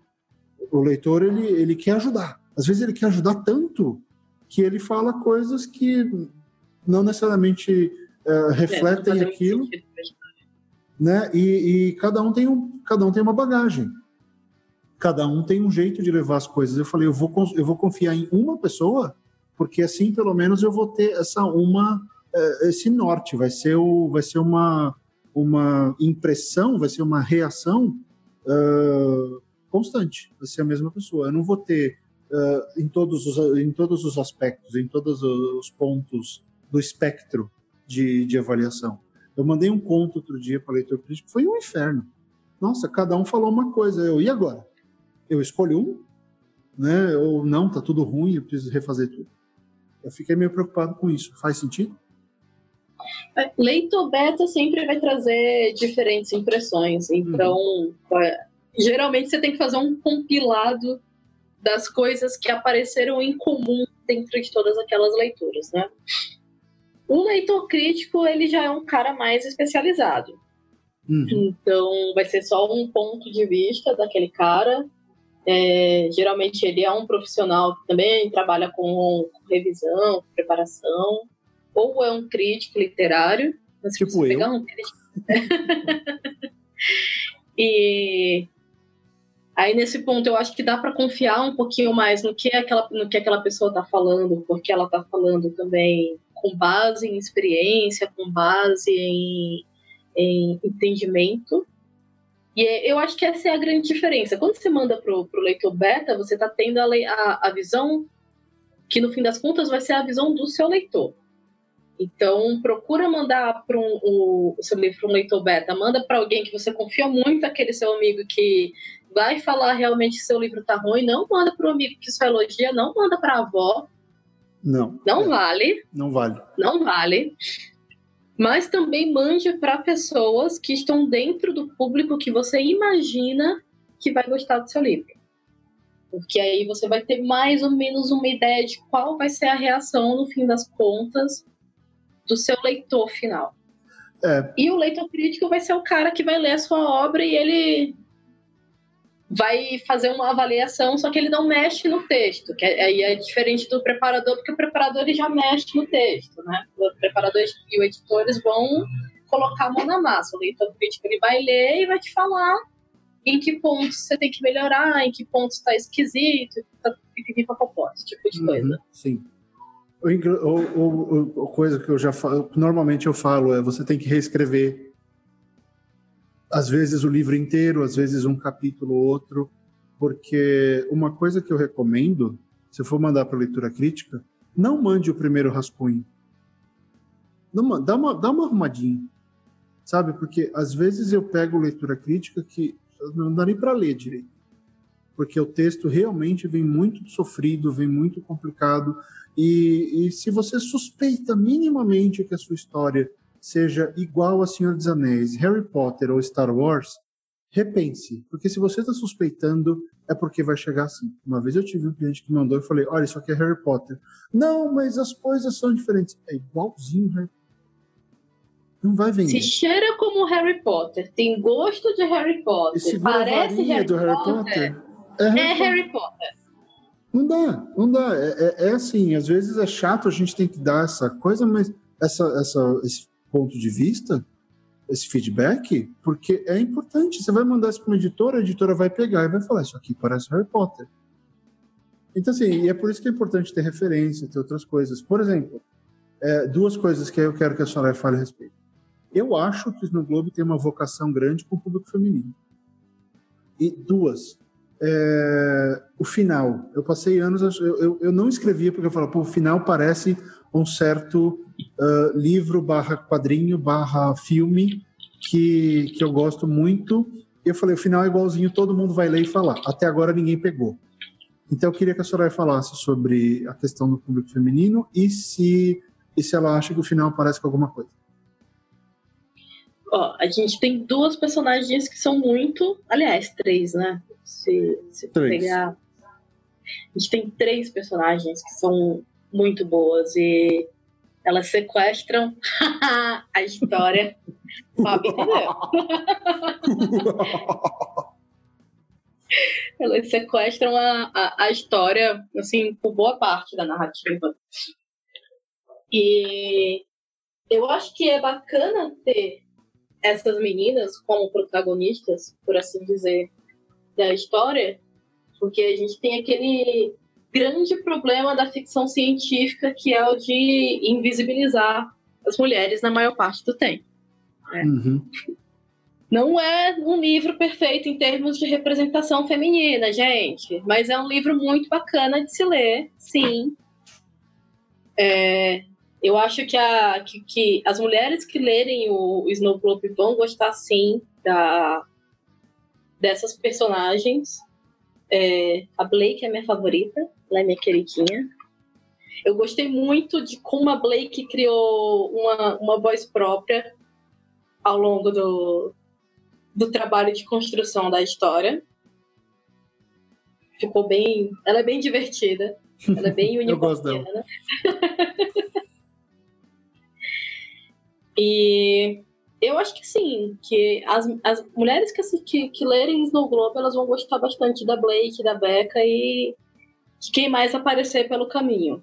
o leitor ele, ele quer ajudar. Às vezes ele quer ajudar tanto que ele fala coisas que não necessariamente uh, refletem é, aquilo, né? E, e, cada um tem um, cada um tem uma bagagem. Cada um tem um jeito de levar as coisas. Eu falei, eu vou eu vou confiar em uma pessoa, porque assim pelo menos eu vou ter essa uma uh, esse norte. Vai ser o vai ser uma uma impressão, vai ser uma reação uh, constante, vai ser a mesma pessoa. Eu não vou ter uh, em, todos os, em todos os aspectos, em todos os pontos do espectro de, de avaliação. Eu mandei um conto outro dia para leitor crítico, foi um inferno. Nossa, cada um falou uma coisa. Eu, e agora? Eu escolho um? Né? Ou não, tá tudo ruim, eu preciso refazer tudo. Eu fiquei meio preocupado com isso. Faz sentido? É, leitor beta sempre vai trazer diferentes impressões. Então, uhum geralmente você tem que fazer um compilado das coisas que apareceram em comum dentro de todas aquelas leituras, né? O leitor crítico, ele já é um cara mais especializado. Uhum. Então, vai ser só um ponto de vista daquele cara. É, geralmente, ele é um profissional que também trabalha com, com revisão, com preparação. Ou é um crítico literário. Tipo eu. Um crítico... e aí, nesse ponto, eu acho que dá para confiar um pouquinho mais no que aquela, no que aquela pessoa está falando, porque ela está falando também com base em experiência, com base em, em entendimento. E é, eu acho que essa é a grande diferença. Quando você manda para o leitor beta, você está tendo a, a, a, visão que, no fim das contas, vai ser a visão do seu leitor. Então, procura mandar para um, o, o, seu livro para um leitor beta. Manda para alguém que você confia muito, aquele seu amigo que vai falar realmente que seu livro está ruim. Não manda para o amigo que só elogia, não manda para a avó. Não. Não é. vale. Não vale. Não vale. Mas também mande para pessoas que estão dentro do público que você imagina que vai gostar do seu livro. Porque aí você vai ter mais ou menos uma ideia de qual vai ser a reação, no fim das contas, do seu leitor final. É. E o leitor crítico vai ser o cara que vai ler a sua obra e ele vai fazer uma avaliação, só que ele não mexe no texto, que aí é, é, diferente do preparador, porque o preparador ele já mexe no texto, né? O preparador e os editores vão colocar a mão na massa. O leitor crítico ele vai ler e vai te falar em que pontos você tem que melhorar, em que pontos está esquisito, tá, esse tipo de uhum, coisa. sim. O, coisa que eu já falo, normalmente eu falo é você tem que reescrever às vezes o livro inteiro, às vezes um capítulo ou outro, porque uma coisa que eu recomendo, se for mandar para leitura crítica, não mande o primeiro rascunho. Não, dá, uma, dá uma arrumadinha, sabe? Porque às vezes eu pego leitura crítica que não dá nem para ler direito. Porque o texto realmente vem muito sofrido, vem muito complicado. E, e se você suspeita minimamente que a sua história seja igual a Senhor dos Anéis, Harry Potter ou Star Wars, repense, porque se você está suspeitando, é porque vai chegar assim. Uma vez eu tive um cliente que mandou e falei: Olha, isso aqui é Harry Potter. Não, mas as coisas são diferentes. É igualzinho Harry Não vai vender. Se cheira como Harry Potter, tem gosto de Harry Potter, Esse parece Harry, do Harry Potter, Potter é, Harry, é Harry Potter. Não dá, não dá. É, é, é, assim, às vezes é chato, a gente tem que dar essa coisa, mas essa, essa, esse ponto de vista, esse feedback, porque é importante. Você vai mandar isso para uma editora, a editora vai pegar e vai falar: Isso aqui parece Harry Potter. Então, assim, e é por isso que é importante ter referência, ter outras coisas. Por exemplo, é, duas coisas que eu quero que a senhora fale a respeito. Eu acho que o Snow Globe tem uma vocação grande com o público feminino. E duas, é, o final. Eu passei anos, eu, eu, eu não escrevia porque eu falava, pô, o final parece um certo uh, livro barra quadrinho barra filme que, que eu gosto muito. E eu falei, o final é igualzinho, todo mundo vai ler e falar. Até agora ninguém pegou. Então eu queria que a Soraya falasse sobre a questão do público feminino e se, e se ela acha que o final parece com alguma coisa. Ó, a gente tem duas personagens que são muito. Aliás, três, né? Se, se três. pegar. A gente tem três personagens que são muito boas e elas sequestram a história. Fábio entendeu? elas sequestram a, a, a, história, assim, por boa parte da narrativa. E eu acho que é bacana ter essas meninas como protagonistas, por assim dizer, da história, porque a gente tem aquele grande problema da ficção científica, que é o de invisibilizar as mulheres na maior parte do tempo. Né? Uhum. Não é um livro perfeito em termos de representação feminina, gente, mas é um livro muito bacana de se ler, sim. É, eu acho que, a, que, que, as mulheres que lerem o, o Snow Globe vão gostar, sim, da, dessas personagens. É, a Blake é minha favorita, ela é minha queridinha. Eu gostei muito de como a Blake criou uma, uma voz própria ao longo do, do trabalho de construção da história. ficou bem. Ela é bem divertida. Ela é bem Eu gosto dela. Né? e eu acho que sim, que as, as mulheres que, que, que lerem Snow Globe, elas vão gostar bastante da Blake, da Becca e de quem mais aparecer pelo caminho.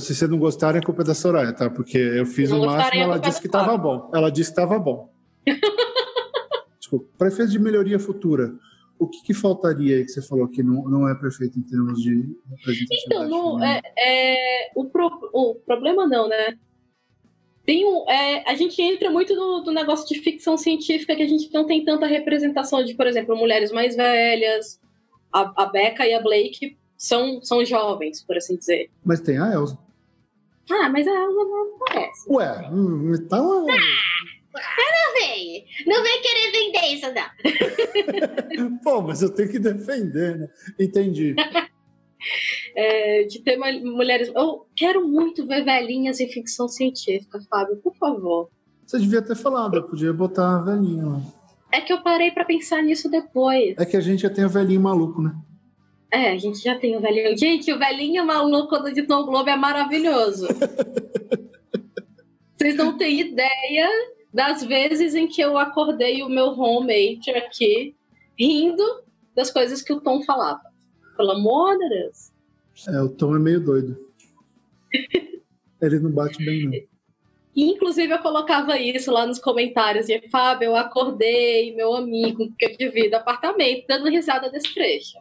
Se você não gostar, é culpa da Soraya, tá? Porque eu fiz o máximo, ela disse que estava bom. Ela disse que estava bom. Desculpa. Para efeito de melhoria futura, o que, que, faltaria aí que você falou que não, não é perfeito em termos de representação? Então, no, é, é, o, pro, o problema não, né? Tem um, é, a gente entra muito no, do negócio de ficção científica que a gente não tem tanta representação de, por exemplo, mulheres mais velhas. A, a Becca e a Blake são, são jovens, por assim dizer. Mas tem a Elsa. Ah, mas a Elsa não aparece. Ué, então. Ah, não vem. Não vem querer vender isso, não. Pô, mas eu tenho que defender, né? Entendi. é, de ter mulheres. Eu quero muito ver velhinhas em ficção científica, Fábio, por favor. Você devia ter falado, eu podia botar a velhinha lá. É que eu parei para pensar nisso depois. É que a gente já tem o velhinho maluco, né? É, a gente já tem o velhinho. Gente, o velhinho maluco do Dito Globo é maravilhoso. Vocês não têm ideia das vezes em que eu acordei o meu roommate aqui rindo das coisas que o Tom falava. Pelo amor de Deus. É, o Tom é meio doido. Ele não bate bem, não. Inclusive, eu colocava isso lá nos comentários. E, Fábio, eu acordei meu amigo, que eu divido apartamento, dando risada desse trecho.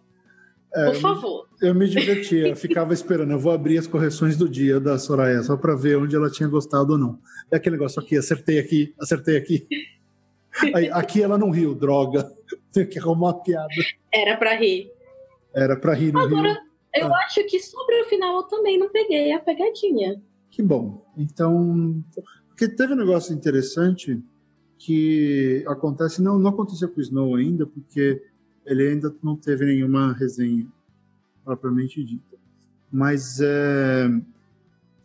É, Por favor. Eu me divertia, eu ficava esperando. Eu vou abrir as correções do dia da Soraya, só para ver onde ela tinha gostado ou não. É aquele negócio aqui, acertei aqui, acertei aqui. Aí, aqui ela não riu, droga. Tem que arrumar uma piada. Era para rir. Era para rir, não Agora, riu. eu ah. acho que sobre o final eu também não peguei a pegadinha. Que bom. Então, porque teve um negócio interessante que acontece, não, não aconteceu com o Snow ainda, porque ele ainda não teve nenhuma resenha propriamente dita. Mas é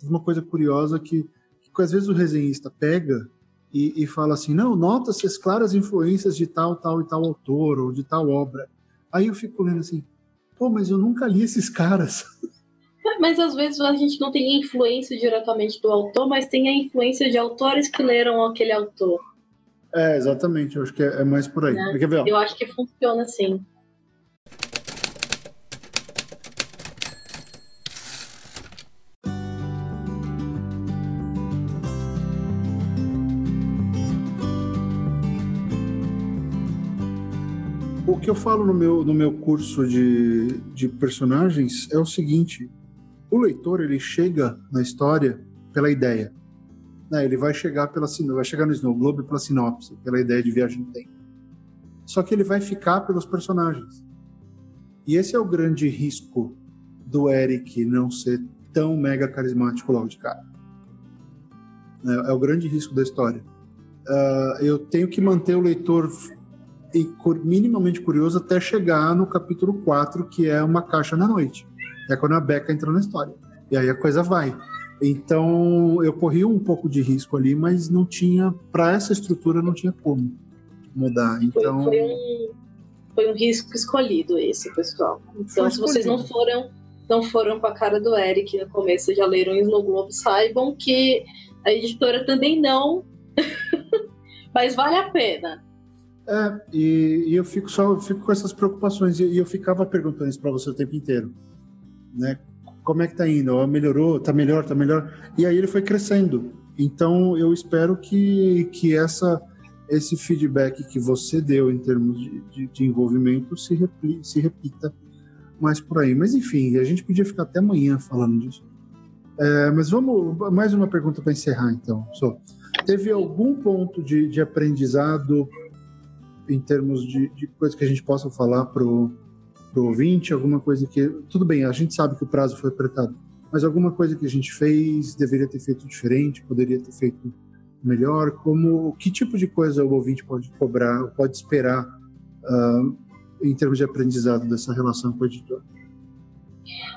uma coisa curiosa que, que às vezes o resenhista pega e, e fala assim, não, nota-se as claras influências de tal, tal e tal autor ou de tal obra. Aí eu fico lendo assim, pô, mas eu nunca li esses caras. Mas às vezes a gente não tem influência diretamente do autor, mas tem a influência de autores que leram aquele autor. É, exatamente. Eu acho que é, é mais por aí. Né? Quer ver, Eu acho que funciona assim. O que eu falo no meu, no meu curso de, de personagens é o seguinte: o leitor ele chega na história pela ideia. Né? Ele vai chegar pela vai chegar no Snow Globe pela sinopse, pela ideia de viagem no tempo. Só que ele vai ficar pelos personagens. E esse é o grande risco do Eric não ser tão mega carismático logo de cara. É, é o grande risco da história. Uh, eu tenho que manter o leitor minimamente curioso até chegar no capítulo 4, que é uma caixa na noite. É quando a Becca entra na história. E aí a coisa vai. Então eu corri um pouco de risco ali, mas não tinha, para essa estrutura, não tinha como mudar. Então foi, foi, um, foi um risco escolhido esse, pessoal. Então se vocês não foram não foram com a cara do Eric no começo, já leram isso no Globo, saibam que a editora também não, mas vale a pena. É, e, e eu fico só eu fico com essas preocupações e, e eu ficava perguntando isso para você o tempo inteiro, né? Como é que tá indo? Melhorou? Tá melhor? Tá melhor? E aí ele foi crescendo. Então eu espero que, que essa, esse feedback que você deu em termos de, de, de envolvimento se, repli, se repita mais por aí. Mas enfim, a gente podia ficar até amanhã falando disso. É, mas vamos, mais uma pergunta para encerrar então. Teve algum ponto de, de aprendizado em termos de, de coisa que a gente possa falar pro para o ouvinte, alguma coisa que. Tudo bem, a gente sabe que o prazo foi apertado, mas alguma coisa que a gente fez deveria ter feito diferente, poderia ter feito melhor? Como que tipo de coisa o ouvinte pode cobrar, pode esperar uh, em termos de aprendizado dessa relação com o editor?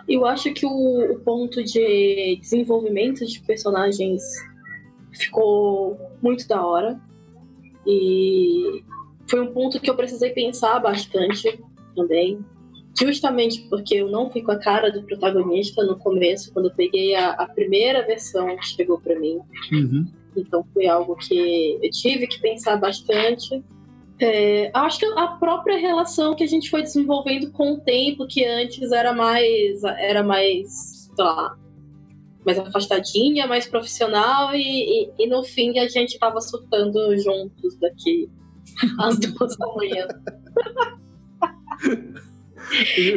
Eu acho que o, o ponto de desenvolvimento de personagens ficou muito da hora e foi um ponto que eu precisei pensar bastante também justamente porque eu não fui com a cara do protagonista no começo, quando eu peguei a, a primeira versão que chegou para mim. Uhum. Então foi algo que eu tive que pensar bastante. É, acho que a própria relação que a gente foi desenvolvendo com o tempo, que antes era mais, era mais, sei lá, mais afastadinha, mais profissional, e, e, e no fim a gente tava surtando juntos daqui às duas da manhã.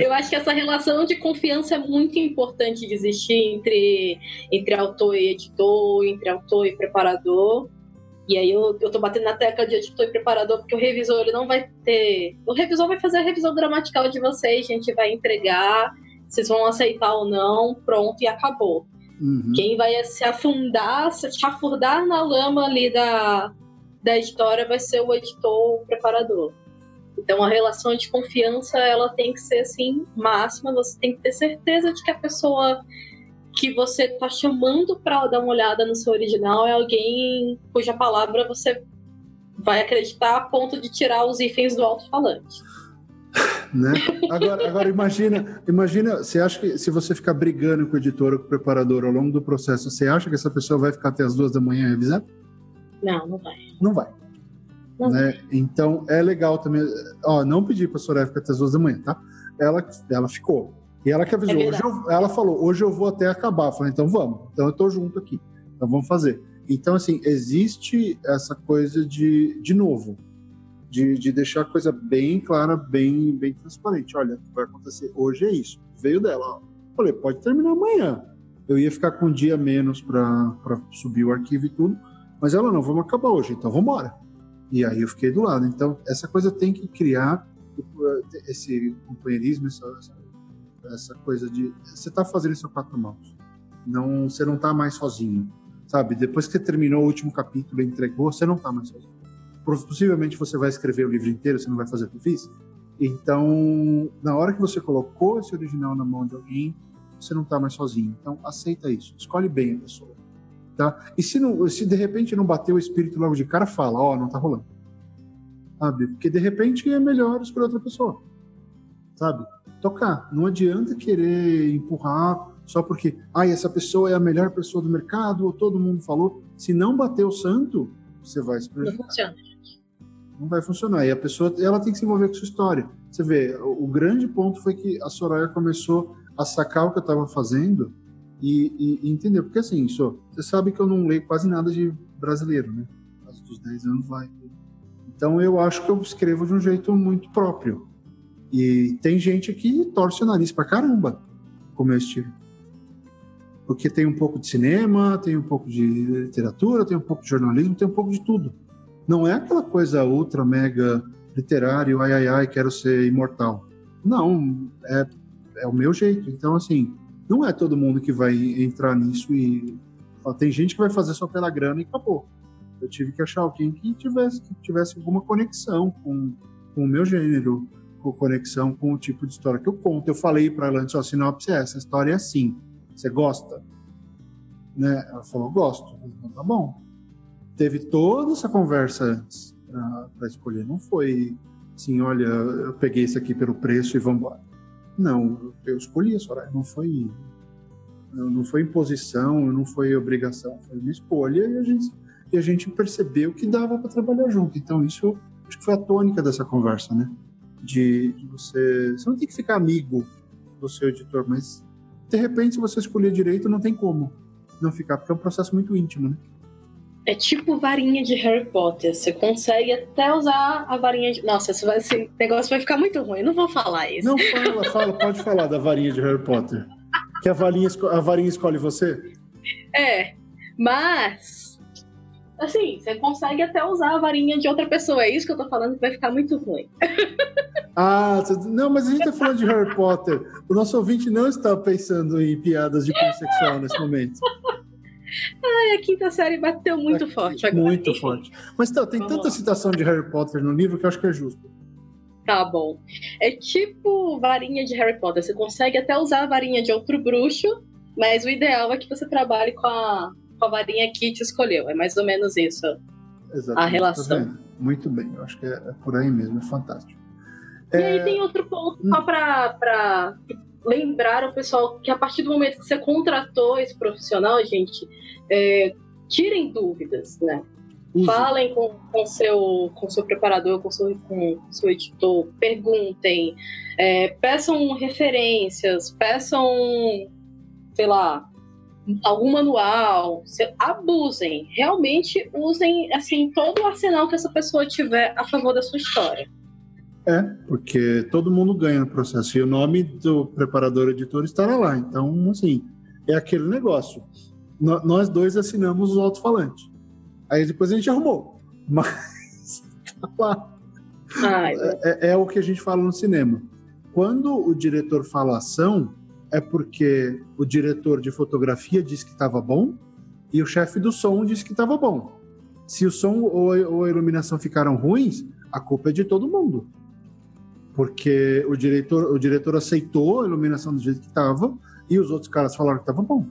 Eu acho que essa relação de confiança é muito importante de existir entre, entre autor e editor, entre autor e preparador. E aí eu, eu tô batendo na tecla de editor e preparador, porque o revisor ele não vai ter. O revisor vai fazer a revisão gramatical de vocês, a gente vai entregar, vocês vão aceitar ou não, pronto, e acabou. Uhum. Quem vai se afundar, se chafurdar na lama ali da, da história vai ser o editor, o preparador. Então a relação de confiança ela tem que ser assim máxima. Você tem que ter certeza de que a pessoa que você está chamando para dar uma olhada no seu original é alguém cuja palavra você vai acreditar a ponto de tirar os itens do alto-falante. Né? Agora, agora imagina, imagina, você acha que se você ficar brigando com o editor ou com o preparador ao longo do processo, você acha que essa pessoa vai ficar até as duas da manhã revisando? Não, não vai. Não vai. Né? Então é legal também. Ó, não pedi para a Soraya ficar até as duas da manhã, tá? Ela, ela ficou. E ela que avisou. É hoje eu, ela falou: hoje eu vou até acabar. Eu falei: então vamos. Então eu tô junto aqui. Então vamos fazer. Então, assim, existe essa coisa de, de novo, de, de deixar a coisa bem clara, bem, bem transparente. Olha, vai acontecer hoje é isso. Veio dela. Ó. Falei: pode terminar amanhã. Eu ia ficar com um dia menos para subir o arquivo e tudo. Mas ela não, vamos acabar hoje, então vamos embora. E aí eu fiquei do lado. Então, essa coisa tem que criar esse companheirismo, essa, essa coisa de você está fazendo isso a quatro mãos. Não, você não está mais sozinho, sabe? Depois que você terminou o último capítulo e entregou, você não está mais sozinho. Possivelmente você vai escrever o livro inteiro, você não vai fazer o que eu fiz. Então, na hora que você colocou esse original na mão de alguém, você não está mais sozinho. Então, aceita isso. Escolhe bem a pessoa. Tá? E se, não, se de repente não bater o espírito logo de cara, fala, ó, oh, não tá rolando. Sabe? Porque de repente é melhor para outra pessoa. Sabe? Tocar. Não adianta querer empurrar só porque, ai, essa pessoa é a melhor pessoa do mercado, ou todo mundo falou. Se não bater o santo, você vai se prejudicar. Não funciona. Não vai funcionar. E a pessoa, ela tem que se envolver com sua história. Você vê, o, o grande ponto foi que a Soraya começou a sacar o que eu estava fazendo e, e, entender. Porque assim, você sabe que eu não leio quase nada de brasileiro, né? Quase dos 10 anos vai. Então eu acho que eu escrevo de um jeito muito próprio. E tem gente que torce o nariz pra caramba com o meu estilo. Porque tem um pouco de cinema, tem um pouco de literatura, tem um pouco de jornalismo, tem um pouco de tudo. Não é aquela coisa ultra, mega literário, ai, ai, ai, quero ser imortal. Não, é, é o meu jeito. Então, assim, não é todo mundo que vai entrar nisso e tem gente que vai fazer só pela grana e acabou. Eu tive que achar alguém que tivesse, que tivesse alguma conexão com, com o meu gênero, com conexão com o tipo de história que eu conto. Eu falei para ela antes, a sinopse é essa, história é assim. Você gosta? Né? Ela falou, gosto. Então, tá bom. Teve toda essa conversa antes para escolher. Não foi assim, olha, eu peguei isso aqui pelo preço e vamos embora. Não, eu escolhi a Soraya, não foi não foi imposição, não foi obrigação, foi uma escolha e a gente, e a gente percebeu que dava para trabalhar junto. Então isso acho que foi a tônica dessa conversa, né? De, de, você, você não tem que ficar amigo do seu editor, mas de repente se você escolher direito não tem como não ficar, porque é um processo muito íntimo, né? É tipo varinha de Harry Potter. Você consegue até usar a varinha de. Nossa, esse, esse negócio vai ficar muito ruim. Não vou falar isso. Não, fala, fala, pode falar da varinha de Harry Potter. Que a varinha, a varinha escolhe você? É, mas. Assim, você consegue até usar a varinha de outra pessoa. É isso que eu tô falando que vai ficar muito ruim. Ah, não, mas a gente tá falando de Harry Potter. O nosso ouvinte não está pensando em piadas de sexual nesse momento. Ai, a quinta série bateu muito forte agora. Muito forte. Mas tá, tem tanta citação de Harry Potter no livro que eu acho que é justo. Tá bom. É tipo varinha de Harry Potter. Você consegue até usar a varinha de outro bruxo, mas o ideal é que você trabalhe com a, com a varinha que te escolheu. É mais ou menos isso Exatamente, a relação. Tá muito bem, eu acho que é, é por aí mesmo, é fantástico. E é... aí tem outro ponto, só para lembrar o pessoal que a partir do momento que você contratou esse profissional, gente, é, tirem dúvidas, né? Falem com, com seu com seu preparador, com seu, com seu editor, perguntem, é, peçam referências, peçam, sei lá, algum manual, abusem, realmente usem assim todo o arsenal que essa pessoa tiver a favor da sua história. É, porque todo mundo ganha no processo e o nome do preparador editor estará lá. Então, assim, é aquele negócio. nós dois assinamos o alto-falante. Aí depois a gente arrumou. Mas tá lá. Ai, é, é, é, o que a gente fala no cinema. Quando o diretor fala ação, é porque o diretor de fotografia disse que estava bom e o chefe do som disse que estava bom. Se o som ou a iluminação ficaram ruins, a culpa é de todo mundo. Porque o diretor, o diretor aceitou a iluminação do jeito que estava e os outros caras falaram que estava bom.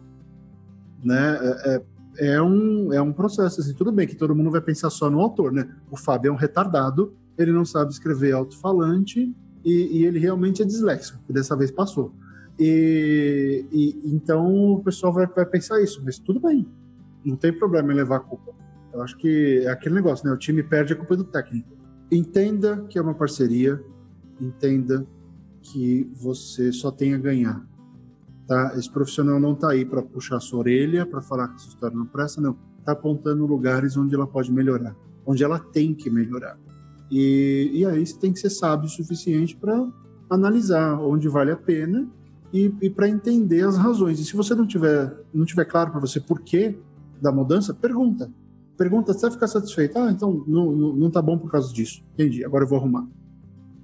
Né? É, é é um, é um processo. Assim, tudo bem que todo mundo vai pensar só no autor, né? O Fábio é um retardado, ele não sabe escrever alto-falante e, e, ele realmente é disléxico, que dessa vez passou. E, e então o pessoal vai, vai, pensar isso, mas tudo bem, não tem problema em levar a culpa. Eu acho que é aquele negócio, né? O time perde a culpa do técnico. Entenda que é uma parceria, entenda que você só tem a ganhar Tá? Esse profissional não está aí para puxar sua orelha, para falar que essa história não presta, não. Está apontando lugares onde ela pode melhorar, onde ela tem que melhorar. E, e aí você tem que ser sábio o suficiente para analisar onde vale a pena e, e para entender as razões. E se você não tiver, não tiver claro para você por que da mudança, pergunta. Pergunta até ficar satisfeito. Ah, então não, não, não tá bom por causa disso. Entendi, agora eu vou arrumar.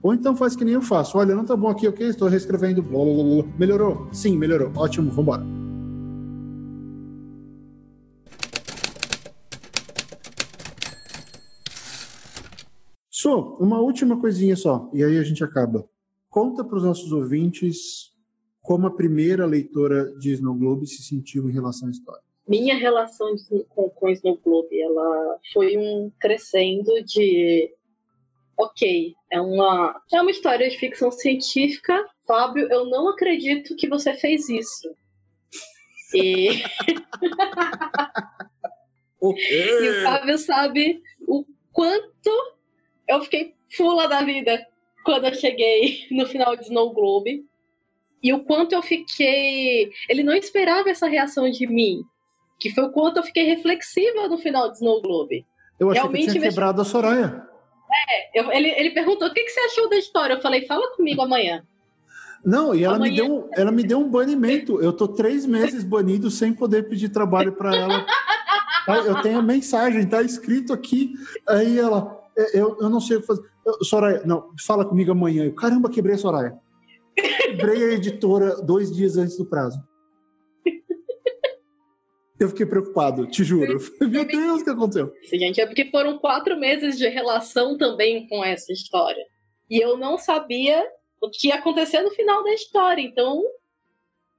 Ou então faz que nem eu faço. Olha, não tá bom aqui, ok? Estou reescrevendo. Blá, blá, blá. Melhorou? Sim, melhorou. Ótimo, vambora. So, uma última coisinha só, e aí a gente acaba. Conta para os nossos ouvintes como a primeira leitora de Snow Globe se sentiu em relação à história. Minha relação com, com Snow Globe, ela foi um crescendo de ok, é uma, é uma história de ficção científica. Fábio, eu não acredito que você fez isso. E, e o Fábio sabe o quanto eu fiquei fula da vida quando eu cheguei no final de Snow Globe. E o quanto eu fiquei. Ele não esperava essa reação de mim. Que foi o quanto eu fiquei reflexiva no final de Snow Globe. Eu achei Realmente, que tinha quebrado a Soraya. É, eu, ele, ele perguntou o que, que você achou da história. Eu falei, fala comigo amanhã. Não, e ela amanhã... me, deu, ela me deu um banimento. Eu tô três meses banido sem poder pedir trabalho para ela. Eu tenho a mensagem, tá escrito aqui. Aí ela, é, eu, eu não sei o que fazer. Eu, Soraya, não, fala comigo amanhã. Eu, caramba, quebrei a Soraya. Quebrei a editora dois dias antes do prazo. Eu fiquei preocupado, te juro. Meu Deus, o que aconteceu? Gente, é porque foram quatro meses de relação também com essa história. E eu não sabia o que ia acontecer no final da história. Então,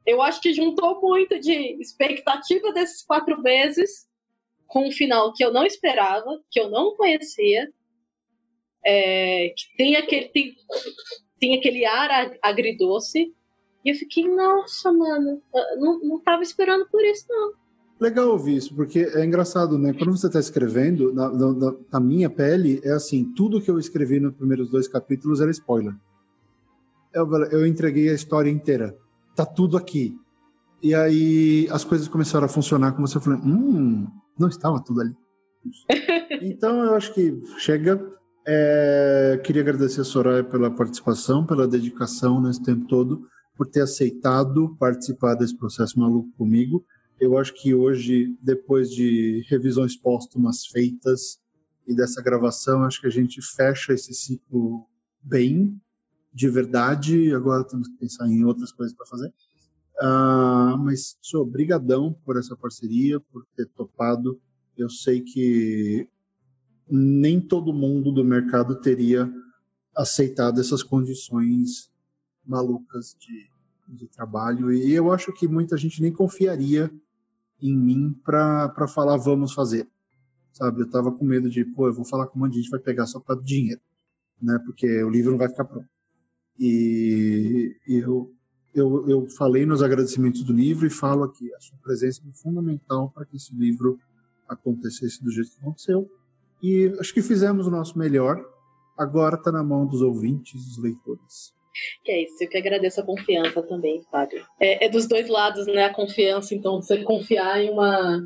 eu acho que juntou muito de expectativa desses quatro meses com um final que eu não esperava, que eu não conhecia, é, que tem aquele, tem, tem aquele ar agridoce. E eu fiquei, nossa, mano, não, não tava esperando por isso, não. Legal ouvir isso, porque é engraçado, né? Quando você está escrevendo, na, na, na, minha pele, é assim: tudo que eu escrevi nos primeiros dois capítulos era spoiler. Eu, eu entreguei a história inteira. Tá tudo aqui. E aí as coisas começaram a funcionar como você falou: hum, não estava tudo ali. então eu acho que chega. É, queria agradecer a Soraya pela participação, pela dedicação nesse tempo todo, por ter aceitado participar desse processo maluco comigo eu acho que hoje, depois de revisões póstumas feitas e dessa gravação, acho que a gente fecha esse ciclo bem, de verdade. Agora temos que pensar em outras coisas para fazer. Uh, mas sou obrigadão por essa parceria, por ter topado. Eu sei que nem todo mundo do mercado teria aceitado essas condições malucas de, de trabalho e eu acho que muita gente nem confiaria em mim para falar vamos fazer. Sabe, eu tava com medo de, pô, eu vou falar com um monte de gente vai pegar só para dinheiro, né? Porque o livro não vai ficar pronto. E, e eu, eu, eu falei nos agradecimentos do livro e falo aqui, a sua presença é fundamental para que esse livro acontecesse do jeito que aconteceu. E acho que fizemos o nosso melhor. Agora está na mão dos ouvintes, dos leitores. Que é isso, eu que agradeço a confiança também, Fábio. É, é, dos dois lados, né? A confiança, então, você confiar em uma,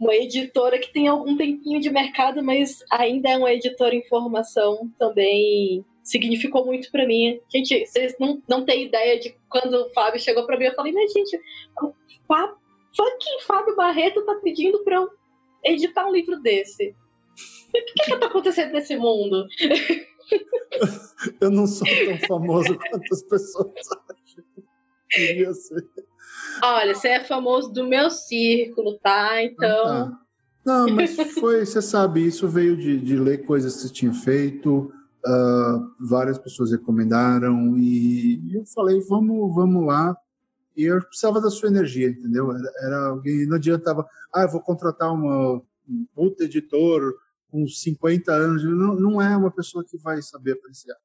uma editora que tem algum tempinho de mercado, mas ainda é uma editora em formação, também significou muito para mim. Gente, vocês não, não têm ideia de quando o Fábio chegou para mim, eu falei, mas gente, o fucking Fábio Barreto tá pedindo pra eu editar um livro desse. O que, que, que tá acontecendo nesse mundo? Eu não sou tão famoso quanto as pessoas acham. Queria ser. Olha, você é famoso do meu círculo, tá? Então. Ah, tá. Não, mas foi, você sabe, isso veio de, de ler coisas que você tinha feito. Uh, várias pessoas recomendaram e eu falei, vamos, vamos lá. E eu precisava da sua energia, entendeu? Era, era alguém, não adiantava, ah, eu vou contratar uma, um puta editor com 50 anos, não, não é uma pessoa que vai saber apreciar.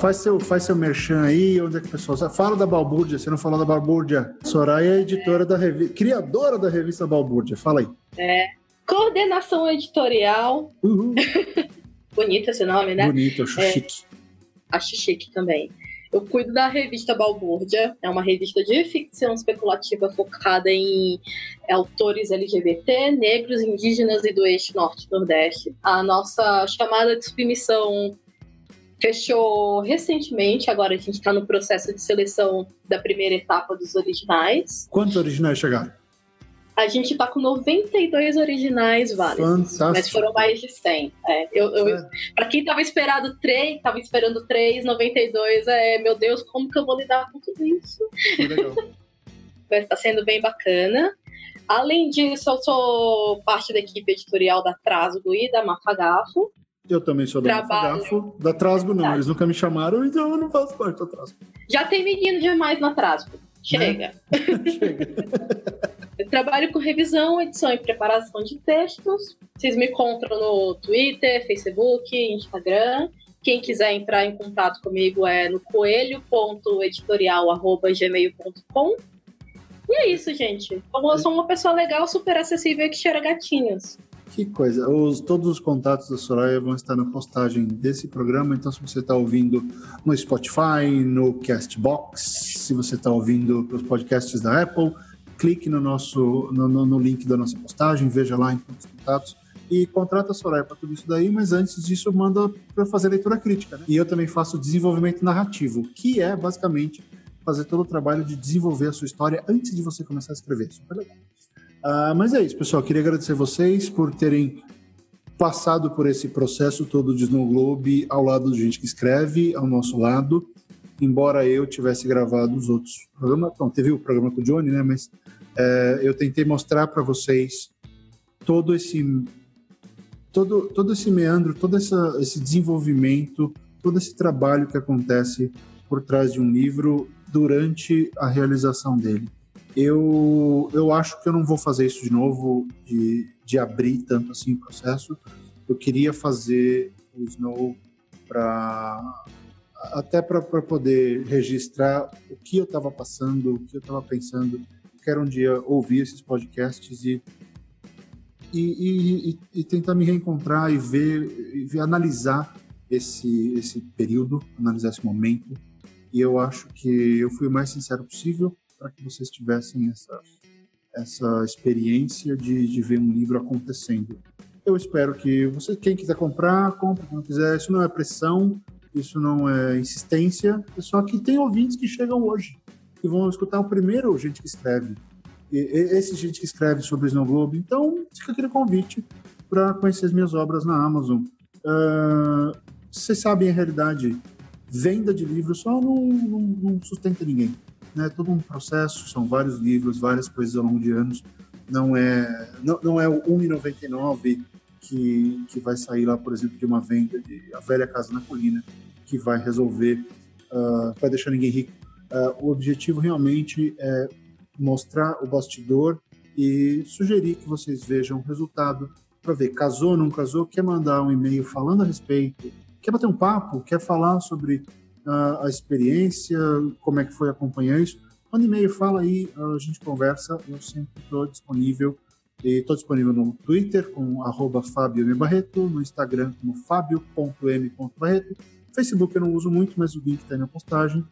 Faz seu, faz seu merchan aí, onde é que o pessoal. Fala da Balbúrdia, você não falou da Balbúrdia. Soraya é editora é. da revista, criadora da revista Balbúrdia, fala aí. É. Coordenação editorial. Uhum. Bonito esse nome, né? Bonito, acho é. chique acho chique também. Eu cuido da revista Balbúrdia, é uma revista de ficção especulativa focada em autores LGBT, negros, indígenas e do eixo norte-nordeste. A nossa chamada de submissão fechou recentemente, agora a gente está no processo de seleção da primeira etapa dos originais. Quantos originais chegaram? A gente tá com 92 originais válidos. Fantástico. Mas foram mais de 100. É, eu, eu, é. Pra quem tava esperando 3, tava esperando 3, 92, é, meu Deus, como que eu vou lidar com tudo isso? Legal. mas tá sendo bem bacana. Além disso, eu sou parte da equipe editorial da Trasgo e da Mafagafo. Eu também sou da Trabalho. Mafagafo. Da Trasgo não, eles nunca me chamaram, então eu não faço parte da Trasgo. Já tem menino demais na Trasgo. Chega. Né? Chega. Trabalho com revisão, edição e preparação de textos. Vocês me encontram no Twitter, Facebook, Instagram. Quem quiser entrar em contato comigo é no coelho.editorial.gmail.com. E é isso, gente. Eu sou uma pessoa legal, super acessível que cheira gatinhos. Que coisa. Os, todos os contatos da Soraya vão estar na postagem desse programa. Então, se você está ouvindo no Spotify, no Castbox, se você está ouvindo os podcasts da Apple, clique no nosso no, no, link da nossa postagem, veja lá em os contatos e contrata a Soraya para tudo isso daí, mas antes disso manda para fazer leitura crítica. Né? E eu também faço desenvolvimento narrativo, que é basicamente fazer todo o trabalho de desenvolver a sua história antes de você começar a escrever. Super legal. Uh, mas é isso, pessoal. Queria agradecer vocês por terem passado por esse processo todo de Snow Globe ao lado de gente que escreve, ao nosso lado embora eu tivesse gravado os outros programas, não, teve o programa com o Johnny, né, mas é, eu tentei mostrar para vocês todo esse todo, todo esse meandro, todo essa, esse desenvolvimento, todo esse trabalho que acontece por trás de um livro durante a realização dele. Eu, eu acho que eu não vou fazer isso de novo, de, de abrir tanto assim o processo. Eu queria fazer o Snow para até para poder registrar o que eu estava passando, o que eu estava pensando. Quero um dia ouvir esses podcasts e, e, e, e tentar me reencontrar e ver, e ver, analisar esse, esse período, analisar esse momento. E eu acho que eu fui o mais sincero possível para que vocês tivessem essa, essa experiência de, de ver um livro acontecendo. Eu espero que você, quem quiser comprar, compre, quem não quiser. Isso não é pressão, isso não é insistência, só que tem ouvintes que chegam hoje, que vão escutar o primeiro gente que escreve. E, esse gente que escreve sobre o Snow Globe. Então, fica aquele convite para conhecer as minhas obras na Amazon. Uh, vocês sabem a realidade, venda de livros só não, não, não sustenta ninguém. Né? Todo um processo, são vários livros, várias coisas ao longo de anos. Não é, não, não é o 1,99 que, que vai sair lá, por exemplo, de uma venda de A Velha Casa na Colina, que vai resolver, uh, vai deixar ninguém rico. Uh, o objetivo realmente é mostrar o bastidor e sugerir que vocês vejam o resultado para ver casou, não casou, quer mandar um e-mail falando a respeito, quer bater um papo, quer falar sobre uh, a experiência, como é que foi acompanhar isso, manda e-mail, fala aí, a gente conversa, eu sempre estou disponível. Estou disponível no Twitter com arroba Fábio M. Barreto, no Instagram como fabio.m.barreto. Facebook eu não uso muito, mas o link está aí na postagem.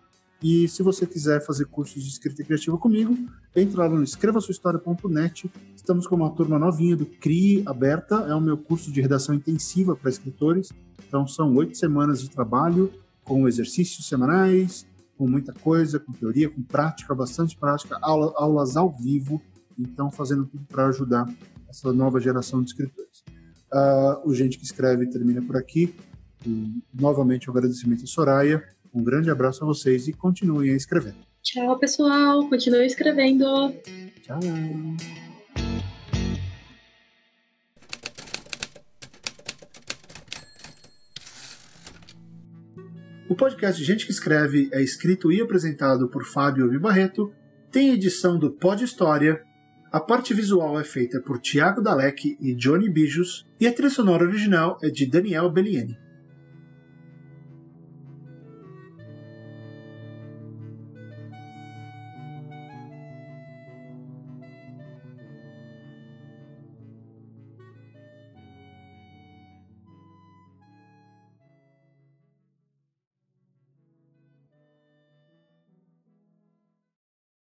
E se você quiser fazer cursos de escrita criativa comigo, entra lá no escrevasuahistoria.net. Estamos com uma turma novinha do CRI aberta, é o meu curso de redação intensiva para escritores. Então são oito semanas de trabalho, com exercícios semanais, com muita coisa, com teoria, com prática, bastante prática, aula, aulas ao vivo. Então fazendo tudo para ajudar essa nova geração de escritores. Uh, o Gente que Escreve termina por aqui. E, novamente, um agradecimento a Soraya um grande abraço a vocês e continuem a escrever. Tchau, pessoal. Continuem escrevendo. Tchau. O podcast Gente que Escreve é escrito e apresentado por Fábio Vibarreto, tem edição do Pod História, a parte visual é feita por Tiago Dalek e Johnny Bijos e a trilha sonora original é de Daniel Bellieni.